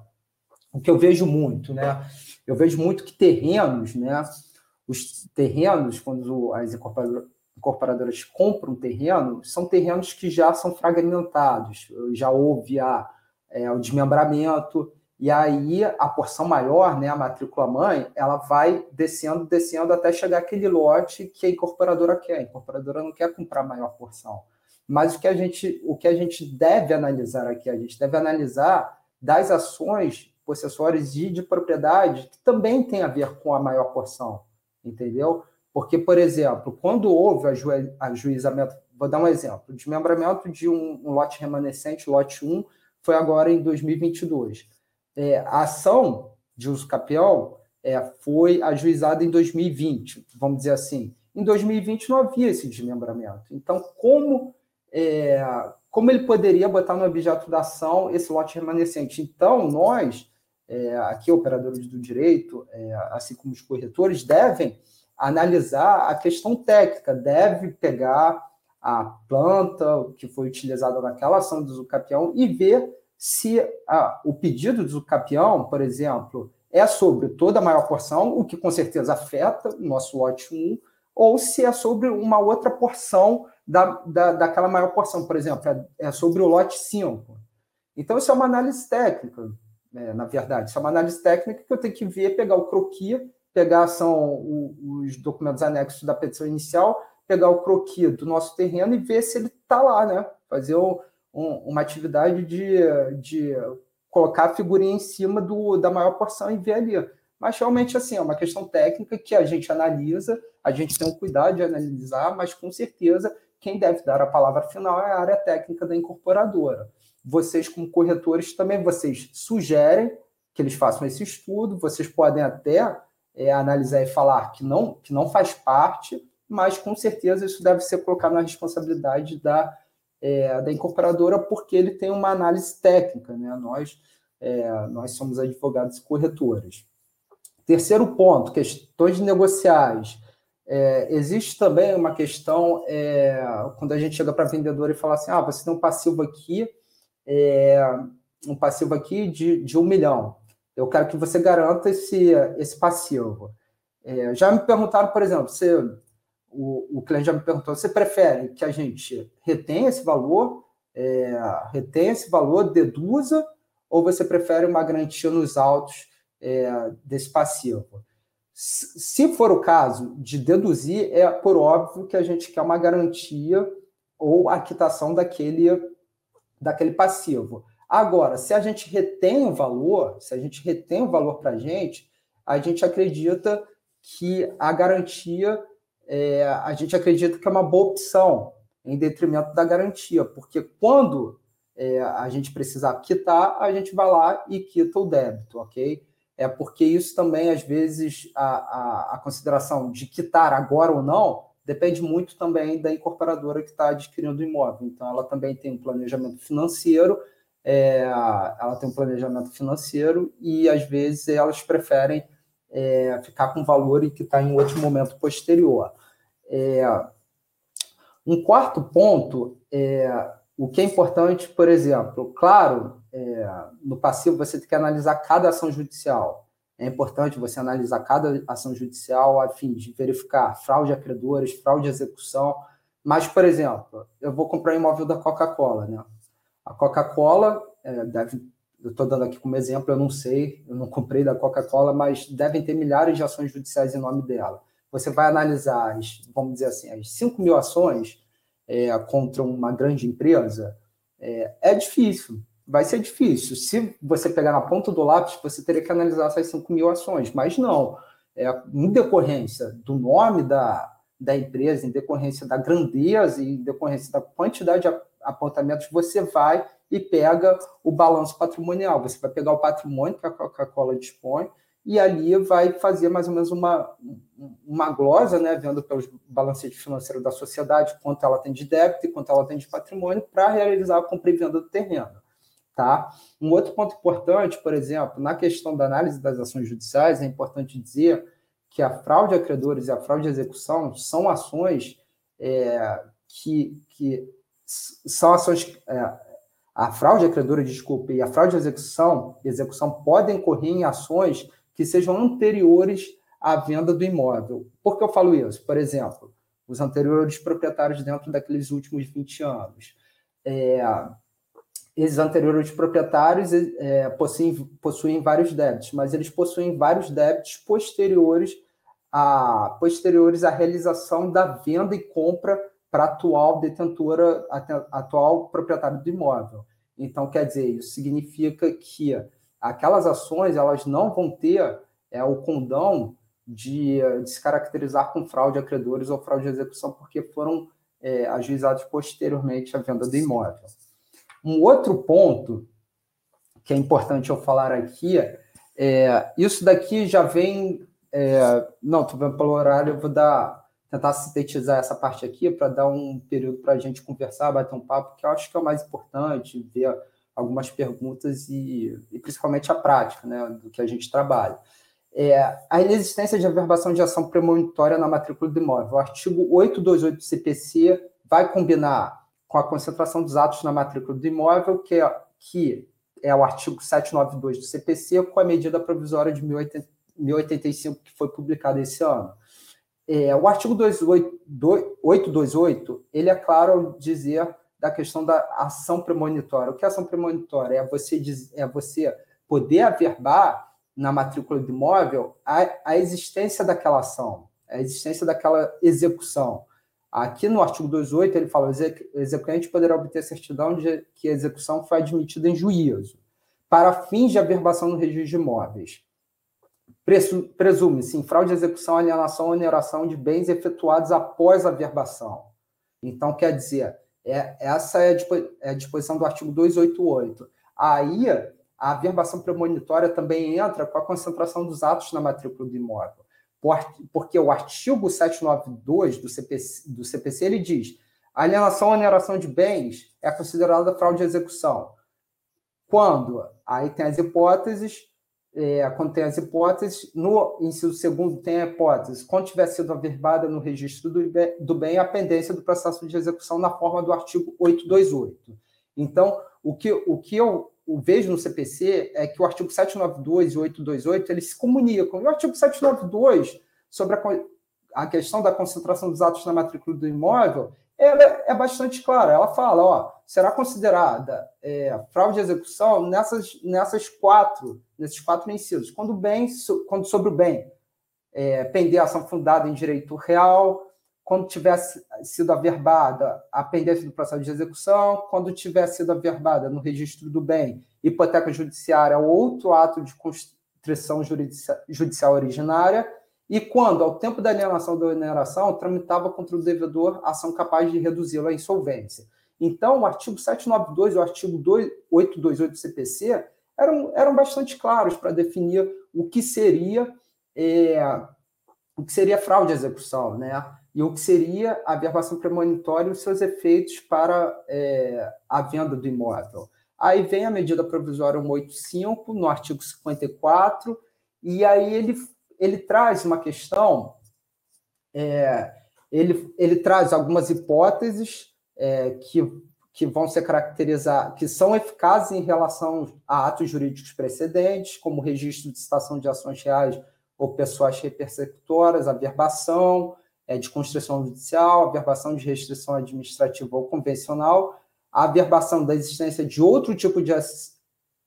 S3: o que eu vejo muito, né? Eu vejo muito que terrenos, né? Os terrenos, quando as incorporadoras compram terreno, são terrenos que já são fragmentados, já houve a, é, o desmembramento, e aí a porção maior, né, a matrícula mãe, ela vai descendo, descendo até chegar aquele lote que a incorporadora quer. A incorporadora não quer comprar a maior porção. Mas o que a gente, o que a gente deve analisar aqui, a gente deve analisar das ações possessórios e de propriedade que também tem a ver com a maior porção, entendeu? Porque, por exemplo, quando houve aju ajuizamento, vou dar um exemplo, desmembramento de um, um, lote remanescente, lote 1, foi agora em 2022. É, a ação de uso capião é, foi ajuizada em 2020, vamos dizer assim. Em 2020 não havia esse desmembramento. Então, como, é, como ele poderia botar no objeto da ação esse lote remanescente? Então, nós, é, aqui operadores do direito, é, assim como os corretores, devem analisar a questão técnica, deve pegar a planta que foi utilizada naquela ação do usucapião e ver se a, o pedido do usucapião, por exemplo, é sobre toda a maior porção, o que com certeza afeta o nosso lote 1, ou se é sobre uma outra porção da, da, daquela maior porção, por exemplo, é, é sobre o lote 5. Então, isso é uma análise técnica, né, na verdade. Isso é uma análise técnica que eu tenho que ver, pegar o croquis pegar são os documentos anexos da petição inicial, pegar o croquis do nosso terreno e ver se ele está lá, né? Fazer um, uma atividade de, de colocar a figurinha em cima do, da maior porção e ver ali. Mas realmente, assim, é uma questão técnica que a gente analisa, a gente tem o cuidado de analisar, mas com certeza quem deve dar a palavra final é a área técnica da incorporadora. Vocês, como corretores, também vocês sugerem que eles façam esse estudo, vocês podem até é, analisar e falar que não, que não faz parte, mas com certeza isso deve ser colocado na responsabilidade da, é, da incorporadora, porque ele tem uma análise técnica, né? Nós, é, nós somos advogados e corretores. Terceiro ponto, questões negociais. É, existe também uma questão é, quando a gente chega para a vendedora e fala assim: ah, você tem um passivo aqui, é, um passivo aqui de, de um milhão eu quero que você garanta esse, esse passivo. É, já me perguntaram, por exemplo, se o, o cliente já me perguntou, você prefere que a gente retenha esse valor, é, retenha esse valor, deduza, ou você prefere uma garantia nos autos é, desse passivo? Se for o caso de deduzir, é por óbvio que a gente quer uma garantia ou a quitação daquele, daquele passivo. Agora, se a gente retém o valor, se a gente retém o valor para a gente, a gente acredita que a garantia, é, a gente acredita que é uma boa opção em detrimento da garantia, porque quando é, a gente precisar quitar, a gente vai lá e quita o débito, ok? É porque isso também, às vezes, a, a, a consideração de quitar agora ou não depende muito também da incorporadora que está adquirindo o imóvel. Então, ela também tem um planejamento financeiro é, ela tem um planejamento financeiro e às vezes elas preferem é, ficar com valor e que está em outro momento posterior. É, um quarto ponto é o que é importante, por exemplo, claro, é, no passivo você tem que analisar cada ação judicial. É importante você analisar cada ação judicial a fim de verificar fraude a credores, fraude à execução. Mas, por exemplo, eu vou comprar um imóvel da Coca-Cola, né? A Coca-Cola, é, deve, eu estou dando aqui como exemplo, eu não sei, eu não comprei da Coca-Cola, mas devem ter milhares de ações judiciais em nome dela. Você vai analisar, as, vamos dizer assim, as 5 mil ações é, contra uma grande empresa, é, é, difícil, vai ser difícil. Se você pegar na ponta do lápis, você teria que analisar essas 5 mil ações, mas não. É, em decorrência do nome da, da empresa, em decorrência da grandeza em decorrência da quantidade de apontamentos, você vai e pega o balanço patrimonial. Você vai pegar o patrimônio que a Coca-Cola dispõe e ali vai fazer mais ou menos uma, uma glosa, né, vendo pelos balancetes financeiros da sociedade, quanto ela tem de débito e quanto ela tem de patrimônio, para realizar a compra e venda do terreno. Tá? Um outro ponto importante, por exemplo, na questão da análise das ações judiciais, é importante dizer que a fraude a credores e a fraude à execução são ações é, que, que são ações. É, a fraude acreedora, desculpe, e a fraude de execução, execução podem ocorrer em ações que sejam anteriores à venda do imóvel. Por que eu falo isso? Por exemplo, os anteriores proprietários dentro daqueles últimos 20 anos. É, esses anteriores proprietários é, possuem, possuem vários débitos, mas eles possuem vários débitos posteriores a, posteriores à realização da venda e compra para a atual detentora, atual proprietário do imóvel. Então, quer dizer, isso significa que aquelas ações elas não vão ter é, o condão de, de, se caracterizar com fraude a credores ou fraude de execução, porque foram é, ajuizados posteriormente à venda do imóvel. Um outro ponto que é importante eu falar aqui é isso daqui já vem. É, não, estou vendo pelo horário, eu vou dar, tentar sintetizar essa parte aqui para dar um período para a gente conversar, bater um papo, que eu acho que é o mais importante, ver algumas perguntas e, e principalmente a prática né, do que a gente trabalha. É, a inexistência de averbação de ação premonitória na matrícula do imóvel. O artigo 828 do CPC vai combinar com a concentração dos atos na matrícula do imóvel, que é, que é o artigo 792 do CPC, com a medida provisória de 1085, que foi publicada esse ano. É, o artigo 828, ele é claro ao dizer da questão da ação premonitória. O que é ação premonitória? É você, é você poder averbar na matrícula do imóvel a, a existência daquela ação, a existência daquela execução. Aqui no artigo 28, ele fala: o execuante poderá obter certidão de que a execução foi admitida em juízo, para fins de averbação no registro de imóveis. Presume-se em fraude de execução, alienação ou oneração de bens efetuados após a averbação. Então, quer dizer, é, essa é, é a disposição do artigo 288. Aí, a averbação premonitória também entra com a concentração dos atos na matrícula do imóvel. Porque o artigo 792 do CPC, do CPC ele diz: a alienação ou oneração de bens é considerada fraude de execução. Quando? Aí tem as hipóteses, é, quando tem as hipóteses, no inciso segundo tem a hipótese, quando tiver sido averbada no registro do bem, do bem a pendência do processo de execução na forma do artigo 828. Então, o que, o que eu o vejo no CPC é que o artigo 792 e 828 eles se comunicam. E o artigo 792, sobre a, a questão da concentração dos atos na matrícula do imóvel, ela é bastante clara. Ela fala, ó, será considerada é, fraude de execução nessas, nessas quatro, nesses quatro incisos. Quando bem, quando sobre o bem é, pender ação fundada em direito real, quando tivesse sido averbada a pendência do processo de execução, quando tiver sido averbada no registro do bem, hipoteca judiciária ou outro ato de constrição judicial originária, e quando, ao tempo da alienação da oneração, tramitava contra o devedor ação capaz de reduzi-lo à insolvência. Então, o artigo 792 e o artigo 828 do CPC eram, eram bastante claros para definir o que seria é, o que seria fraude de execução, né? E o que seria a verbação premonitória e os seus efeitos para é, a venda do imóvel. Aí vem a medida provisória 185, no artigo 54, e aí ele, ele traz uma questão, é, ele, ele traz algumas hipóteses é, que, que vão se caracterizar, que são eficazes em relação a atos jurídicos precedentes, como registro de citação de ações reais ou pessoas repersecutoras, a verbação, é, de construção judicial, averbação de restrição administrativa ou convencional, a averbação da existência de outro tipo de,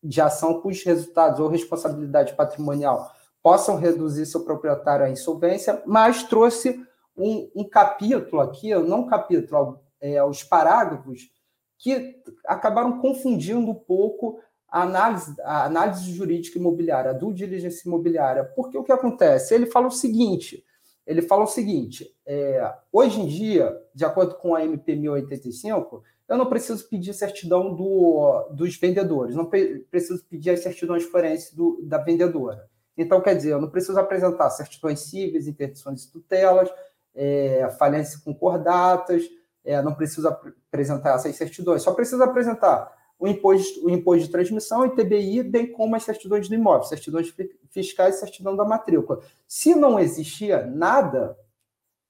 S3: de ação cujos resultados ou responsabilidade patrimonial possam reduzir seu proprietário à insolvência, mas trouxe um, um capítulo aqui, não um capítulo, é, os parágrafos, que acabaram confundindo um pouco a análise, a análise jurídica imobiliária, a due diligência imobiliária. Porque o que acontece? Ele fala o seguinte: ele fala o seguinte: é, hoje em dia, de acordo com a MP 1085, eu não preciso pedir certidão do, dos vendedores, não preciso pedir as certidões forenses da vendedora. Então, quer dizer, eu não preciso apresentar certidões cíveis, interdições de tutelas, é, falências concordatas, é, não preciso apresentar essas certidões, só preciso apresentar o imposto, o imposto de transmissão, ITBI, bem como as certidões do imóvel, certidões fiscais e certidão da matrícula. Se não existia nada,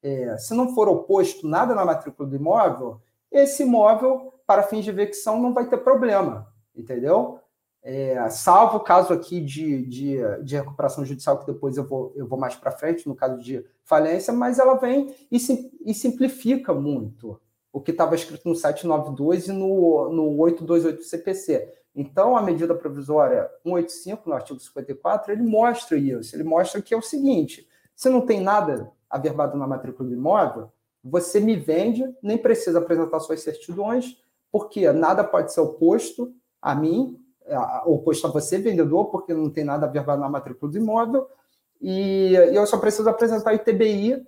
S3: é, se não for oposto nada na matrícula do imóvel, esse imóvel, para fins de evicção, não vai ter problema, entendeu? É, salvo o caso aqui de, de, de, recuperação judicial, que depois eu vou, eu vou mais para frente, no caso de falência, mas ela vem e, sim, e simplifica muito o que estava escrito no 792 e no, no 828 do CPC. Então, a medida provisória 185, no artigo 54, ele mostra isso. Ele mostra que é o seguinte: se não tem nada averbado na matrícula do imóvel, você me vende, nem precisa apresentar suas certidões, porque nada pode ser oposto a mim, oposto a você, vendedor, porque não tem nada verbado na matrícula do imóvel, e, e eu só preciso apresentar o ITBI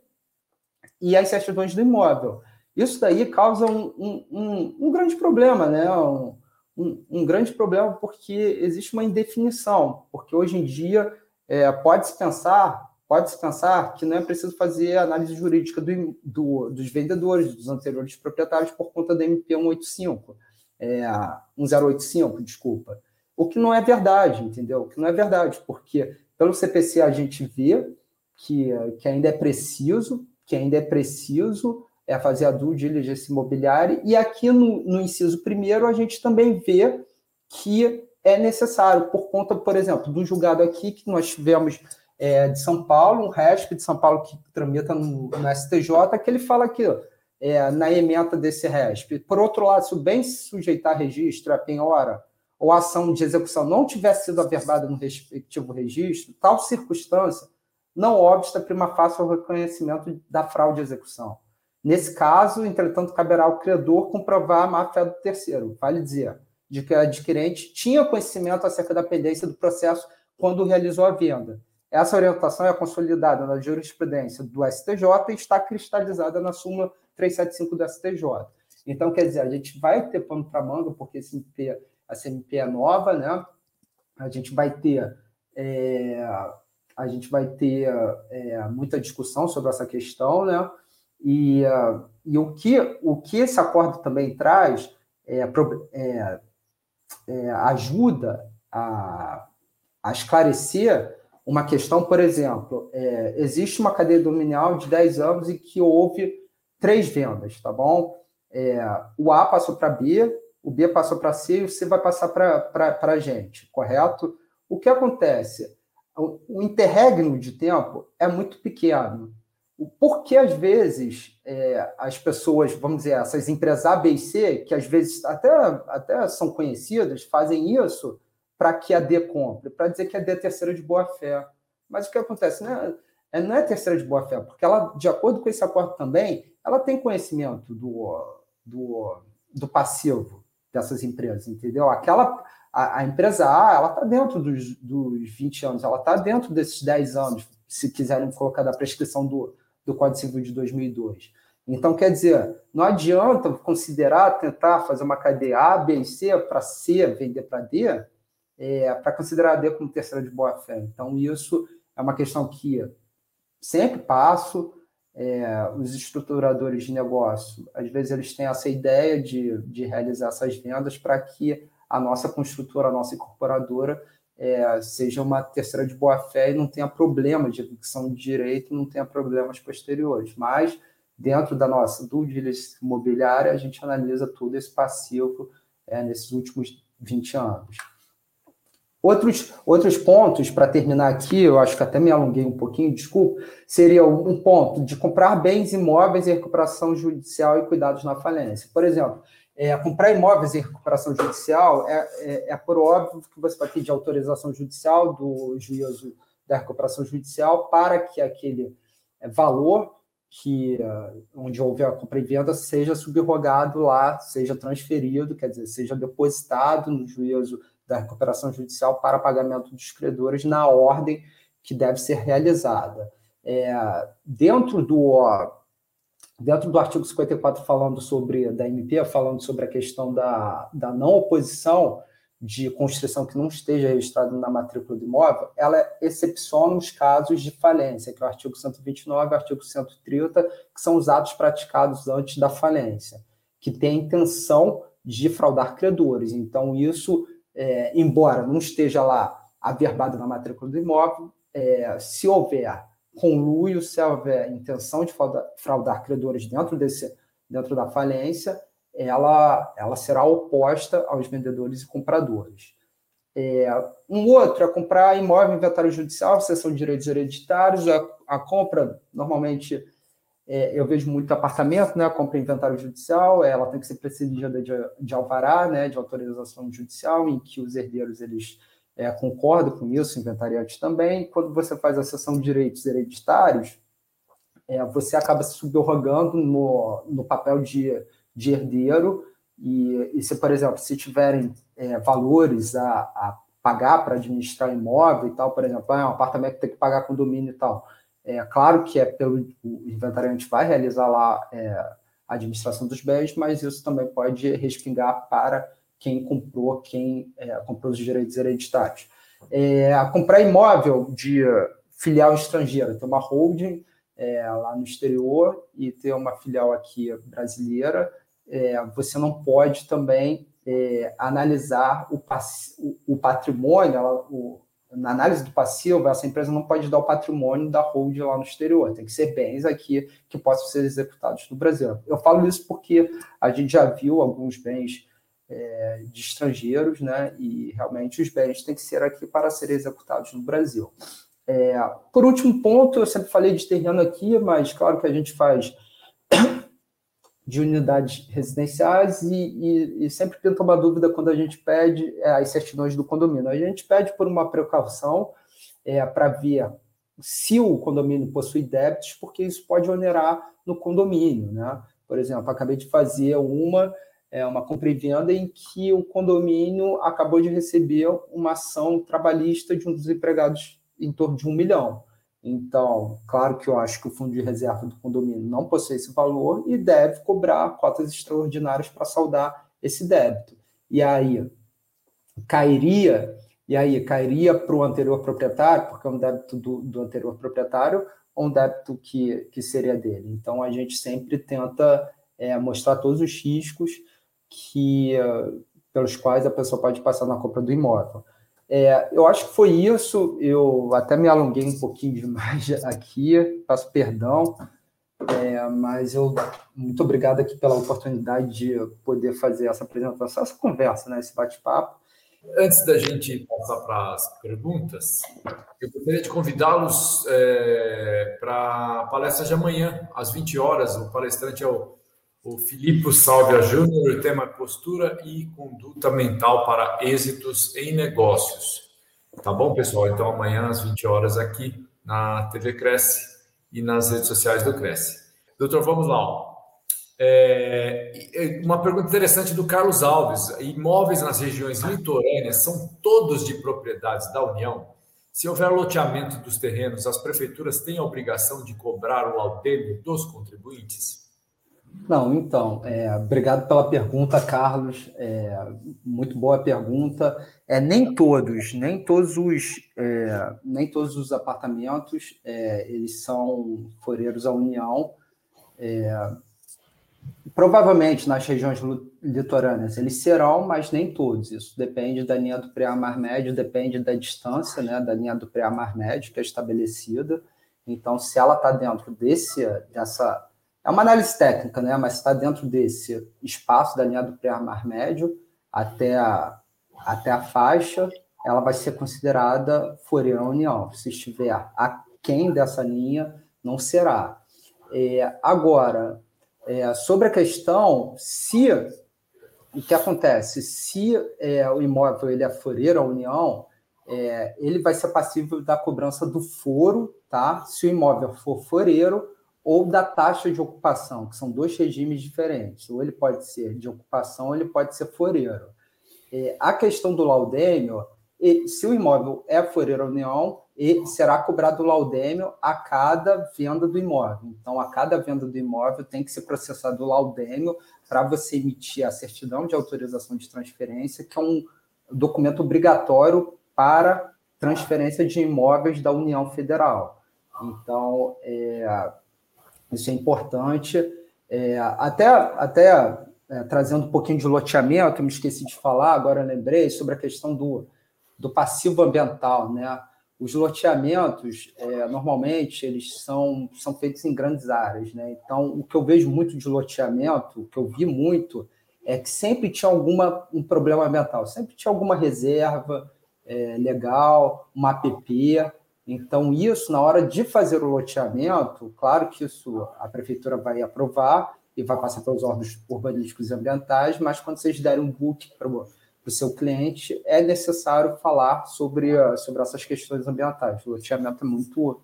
S3: e as certidões do imóvel. Isso daí causa um, um, um, um grande problema, né? Um, grande problema porque existe uma indefinição, porque hoje em dia é, pode-se pensar, pode-se pensar que não é preciso fazer análise jurídica do, do, dos vendedores, dos anteriores proprietários, por conta da MP 185, é, 1085, desculpa. O que não é verdade, entendeu? O que não é verdade, porque pelo CPC a gente vê que, que ainda é preciso, que ainda é preciso é fazer a due diligence imobiliária, e aqui no, no inciso primeiro a gente também vê que é necessário, por conta, por exemplo, do julgado aqui que nós tivemos é, de São Paulo, um RESP de São Paulo que tramita no, no STJ, que ele fala aqui, é, na ementa desse RESP. Por outro lado, se o bem sujeitar registro, a penhora, ou a ação de execução não tivesse sido averbada no respectivo registro, tal circunstância não obsta prima facie ao reconhecimento da fraude de execução. Nesse caso, entretanto, caberá ao credor comprovar a má-fé do terceiro. Vale dizer, de que o adquirente tinha conhecimento acerca da pendência do processo quando realizou a venda. Essa orientação é consolidada na jurisprudência do STJ e está cristalizada na súmula 375 do STJ. Então, quer dizer, a gente vai ter pano para manga, porque esse MP, a CMP é nova, né? A gente vai ter, é, a gente vai ter é, muita discussão sobre essa questão, né? E, uh, e o, que, o que esse acordo também traz é, é, é, ajuda a, a, esclarecer uma questão, por exemplo, é, existe uma cadeia dominial de 10 anos e que houve três vendas, tá bom? É, o A passou para B, o B passou para C e o C vai passar para a gente, correto? O que acontece? O, o interregno de tempo é muito pequeno porque às vezes é, as pessoas, vamos dizer, essas empresas A, B e C, que às vezes até, até são conhecidas, fazem isso para que a D compre, para dizer que a D é terceira de boa fé. Mas o que acontece? Não é, é, não é terceira de boa fé, porque ela, de acordo com esse acordo também, ela tem conhecimento do, do, do passivo dessas empresas, entendeu? Aquela, a, a empresa A, ela está dentro dos, dos 20 anos, ela está dentro desses 10 anos, se quiserem colocar da prescrição do, do Código Civil de 2002. Então, quer dizer, não adianta considerar, tentar fazer uma cadeia A, B e C para C vender para D, é, para considerar D como terceira de boa-fé. Então, isso é uma questão que sempre passo. É, os estruturadores de negócio, às vezes, eles têm essa ideia de, de realizar essas vendas para que a nossa construtora, a nossa incorporadora, é, seja uma terceira de boa-fé e não tenha problema de evicção de direito, não tenha problemas posteriores. Mas, dentro da nossa dúvida imobiliária, a gente analisa todo esse passivo é, nesses últimos 20 anos. Outros, outros pontos, para terminar aqui, eu acho que até me alonguei um pouquinho, desculpa, seria um ponto de comprar bens imóveis em recuperação judicial e cuidados na falência. Por exemplo, é, comprar imóveis em recuperação judicial é, é, é, por óbvio que você vai pedir autorização judicial do juízo da recuperação judicial para que aquele é, valor que é, onde houve a compra e venda seja subrogado lá, seja transferido, quer dizer, seja depositado no juízo da recuperação judicial para pagamento dos credores na ordem que deve ser realizada. É, dentro do dentro do artigo 54 falando sobre da MP, falando sobre a questão da, da não oposição de construção que não esteja registrada na matrícula do imóvel, ela excepciona os casos de falência, que é o artigo 129 e o artigo 130, que são os atos praticados antes da falência, que tem a intenção de fraudar credores. Então, isso, é, embora não esteja lá averbado na matrícula do imóvel, é, se houver conluio se houver intenção de fraudar, credores dentro, desse, dentro da falência, ela, ela será oposta aos vendedores e compradores. É, um outro é comprar imóvel inventário judicial, sessão de direitos hereditários. A, a compra, normalmente, é, eu vejo muito apartamento, né? Compra inventário judicial, ela tem que ser precedida de, de alvará, né? De autorização judicial, em que os herdeiros eles é, concorda com isso, inventariante também. Quando você faz a sessão de direitos hereditários, é, você acaba se subrogando no, no papel de, de herdeiro E, e se, por exemplo, se tiverem é, valores a, a pagar para administrar imóvel e tal, por exemplo, ah, um apartamento tem que pagar condomínio e tal. É claro que é pelo o inventariante vai realizar lá é, a administração dos bens, mas isso também pode respingar para quem comprou, quem é, comprou os direitos hereditários. É, comprar imóvel de filial estrangeira, ter uma holding é, lá no exterior e ter uma filial aqui brasileira, é, você não pode também é, analisar o, o, o patrimônio, ela, o, na análise do passivo, essa empresa não pode dar o patrimônio da holding lá no exterior, tem que ser bens aqui que possam ser executados no Brasil. Eu falo isso porque a gente já viu alguns bens é, de estrangeiros, né? E realmente os bens têm que ser aqui para serem executados no Brasil. É, por último ponto, eu sempre falei de terreno aqui, mas claro que a gente faz <coughs> de unidades residenciais e, e, e, sempre tenta uma dúvida quando a gente pede é, as certidões do condomínio. A gente pede por uma precaução é, para ver se o condomínio possui débitos, porque isso pode onerar no condomínio. Né? Por exemplo, acabei de fazer uma é uma compra e venda em que o condomínio acabou de receber uma ação trabalhista de um dos empregados em torno de um milhão. Então, claro que eu acho que o fundo de reserva do condomínio não possui esse valor e deve cobrar cotas extraordinárias para saldar esse débito. E aí cairia, e aí cairia para o anterior proprietário, porque é um débito do, do anterior proprietário, ou um débito que, que seria dele. Então, a gente sempre tenta é, mostrar todos os riscos que pelos quais a pessoa pode passar na compra do imóvel. É, eu acho que foi isso. Eu até me alonguei um pouquinho <laughs> demais aqui, peço perdão, é, mas eu muito obrigado aqui pela oportunidade de poder fazer essa apresentação, essa conversa, né, esse bate-papo.
S2: Antes da gente passar para as perguntas, eu gostaria de convidá-los é, para a palestra de amanhã, às 20 horas. O palestrante é o o Filipe Salvia Júnior, o tema postura e conduta mental para êxitos em negócios. Tá bom, pessoal? Então, amanhã às 20 horas aqui na TV Cresce e nas redes sociais do Cresce. Doutor, vamos lá. É, uma pergunta interessante do Carlos Alves. Imóveis nas regiões litorâneas são todos de propriedades da União? Se houver loteamento dos terrenos, as prefeituras têm a obrigação de cobrar o laudêmio dos contribuintes?
S3: Não, então, é, obrigado pela pergunta, Carlos. É, muito boa pergunta. É, nem todos, nem todos os, é, nem todos os apartamentos é, eles são foreiros à União. É, provavelmente nas regiões litorâneas eles serão, mas nem todos. Isso depende da linha do pré-mar médio, depende da distância, né, da linha do pré-mar médio que é estabelecida. Então, se ela está dentro desse, dessa é uma análise técnica, né? mas está dentro desse espaço da linha do pré-mar médio até a, até a faixa, ela vai ser considerada foreira união. Se estiver aquém dessa linha, não será. É, agora, é, sobre a questão, se o que acontece, se é, o imóvel ele é foreira união, é, ele vai ser passível da cobrança do foro, tá? Se o imóvel for foreiro, ou da taxa de ocupação, que são dois regimes diferentes. Ou ele pode ser de ocupação, ou ele pode ser foreiro. É, a questão do laudêmio, se o imóvel é foreiro ou união, será cobrado o laudêmio a cada venda do imóvel. Então, a cada venda do imóvel tem que ser processado o laudêmio para você emitir a certidão de autorização de transferência, que é um documento obrigatório para transferência de imóveis da União Federal. Então, é, isso é importante. É, até até é, trazendo um pouquinho de loteamento, me esqueci de falar, agora lembrei, sobre a questão do, do passivo ambiental. Né? Os loteamentos, é, normalmente, eles são, são feitos em grandes áreas. Né? Então, o que eu vejo muito de loteamento, o que eu vi muito, é que sempre tinha alguma, um problema ambiental, sempre tinha alguma reserva é, legal, uma APP, então, isso, na hora de fazer o loteamento, claro que isso a prefeitura vai aprovar e vai passar pelos órgãos urbanísticos e ambientais, mas quando vocês derem um book para o seu cliente, é necessário falar sobre, sobre essas questões ambientais. O loteamento é muito,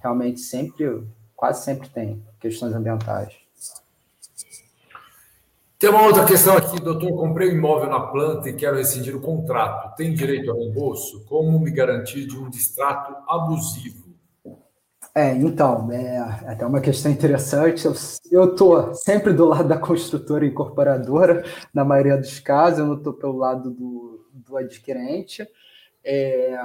S3: realmente, sempre, quase sempre tem questões ambientais.
S2: Tem uma outra questão aqui, doutor. Comprei um imóvel na planta e quero rescindir o contrato. Tem direito a reembolso? Como me garantir de um distrato abusivo?
S3: É, então, é, é até uma questão interessante. Eu estou sempre do lado da construtora incorporadora, na maioria dos casos, eu não estou pelo lado do, do adquirente. É,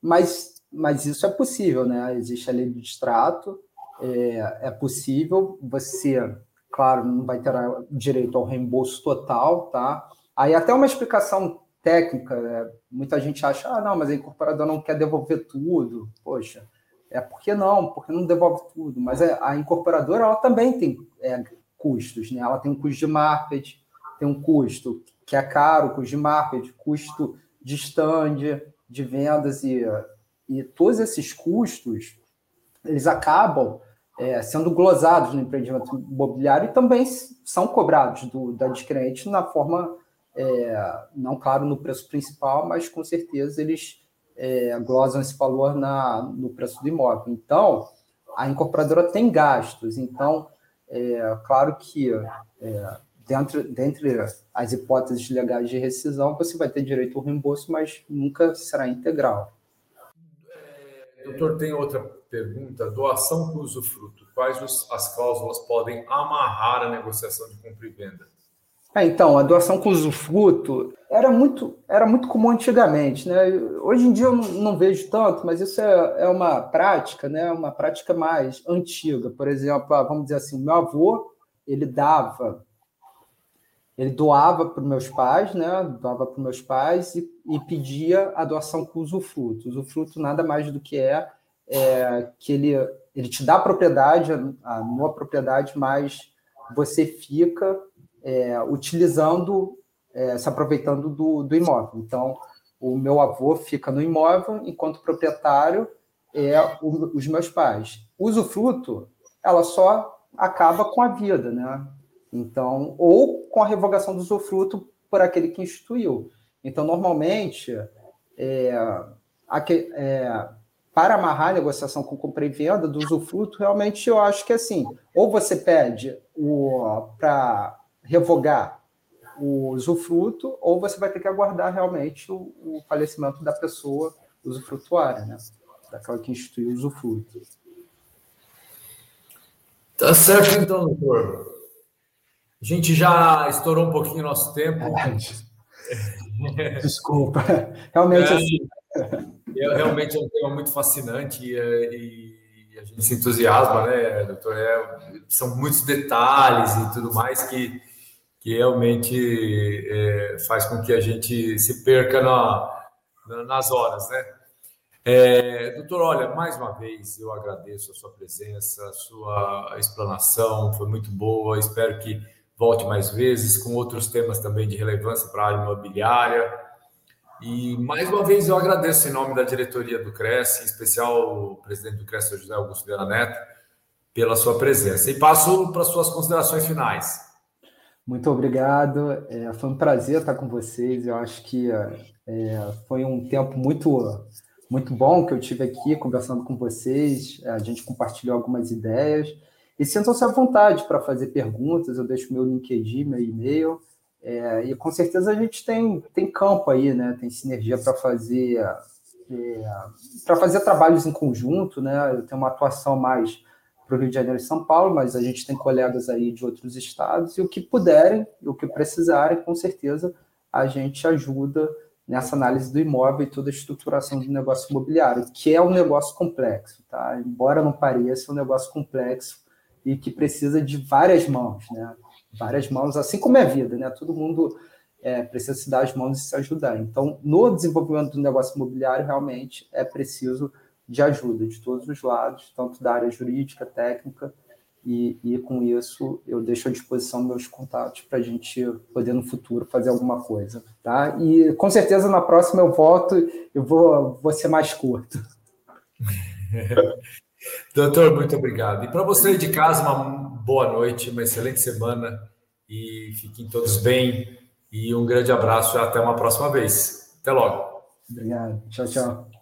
S3: mas, mas isso é possível, né? Existe a lei do distrato, é, é possível você claro, não vai ter direito ao reembolso total, tá? Aí até uma explicação técnica, né? muita gente acha, ah, não, mas a incorporadora não quer devolver tudo. Poxa, é porque não, porque não devolve tudo. Mas é, a incorporadora, ela também tem é, custos, né? Ela tem um custo de marketing, tem um custo que é caro, custo de marketing, custo de stand, de vendas e, e todos esses custos, eles acabam é, sendo glosados no empreendimento imobiliário e também são cobrados do, da adquirente na forma, é, não claro no preço principal, mas com certeza eles é, glosam esse valor na, no preço do imóvel. Então, a incorporadora tem gastos, então, é, claro que é, dentro, dentre as hipóteses legais de rescisão, você vai ter direito ao reembolso, mas nunca será integral.
S2: Doutor, tem outra pergunta: doação com usufruto. Quais os, as cláusulas podem amarrar a negociação de compra e venda?
S3: É, então, a doação com usufruto era muito, era muito comum antigamente, né? Hoje em dia eu não, não vejo tanto, mas isso é, é, uma prática, né? Uma prática mais antiga. Por exemplo, ah, vamos dizer assim, meu avô ele dava, ele doava para meus pais, né? Doava para meus pais e, e pedia a doação com usufruto. Usufruto nada mais do que é é, que ele, ele te dá a propriedade, a, numa propriedade, mas você fica é, utilizando, é, se aproveitando do, do imóvel. Então, o meu avô fica no imóvel, enquanto proprietário é o, os meus pais. Usufruto, ela só acaba com a vida, né? Então, ou com a revogação do usufruto por aquele que instituiu. Então, normalmente, é, é, para amarrar a negociação com compra e venda do usufruto, realmente eu acho que assim, ou você pede para revogar o usufruto, ou você vai ter que aguardar realmente o, o falecimento da pessoa usufrutuária, né? Daquela que instituiu o usufruto.
S2: Tá certo, então, doutor. A gente já estourou um pouquinho o nosso tempo.
S3: É, desculpa. Realmente, é. assim,
S2: é, realmente é um tema muito fascinante e, e a gente se entusiasma, né, doutor? É, são muitos detalhes e tudo mais que, que realmente é, faz com que a gente se perca na, na, nas horas, né? É, doutor, olha, mais uma vez eu agradeço a sua presença, a sua explanação, foi muito boa. Espero que volte mais vezes com outros temas também de relevância para a área imobiliária. E mais uma vez eu agradeço em nome da diretoria do Cresce, em especial o presidente do Cresce, José Augusto Vera Neto, pela sua presença. E passo para as suas considerações finais.
S3: Muito obrigado. É, foi um prazer estar com vocês. Eu acho que é, foi um tempo muito, muito bom que eu tive aqui conversando com vocês. A gente compartilhou algumas ideias. E sintam-se à vontade para fazer perguntas. Eu deixo meu LinkedIn, meu e-mail. É, e com certeza a gente tem, tem campo aí, né? Tem sinergia para fazer é, para fazer trabalhos em conjunto, né? Eu tenho uma atuação mais para o Rio de Janeiro e São Paulo, mas a gente tem colegas aí de outros estados e o que puderem, o que precisarem, com certeza a gente ajuda nessa análise do imóvel e toda a estruturação do negócio imobiliário, que é um negócio complexo, tá? Embora não pareça, é um negócio complexo e que precisa de várias mãos, né? várias mãos, assim como é a vida, né? Todo mundo é, precisa se dar as mãos e se ajudar. Então, no desenvolvimento do negócio imobiliário, realmente é preciso de ajuda de todos os lados, tanto da área jurídica, técnica, e, e com isso eu deixo à disposição meus contatos para a gente poder no futuro fazer alguma coisa, tá? E com certeza na próxima eu volto, eu vou, vou ser mais curto. <laughs>
S2: Doutor, muito obrigado. E para você de casa, uma boa noite, uma excelente semana e fiquem todos bem. E um grande abraço e até uma próxima vez. Até logo.
S3: Obrigado. Tchau, tchau.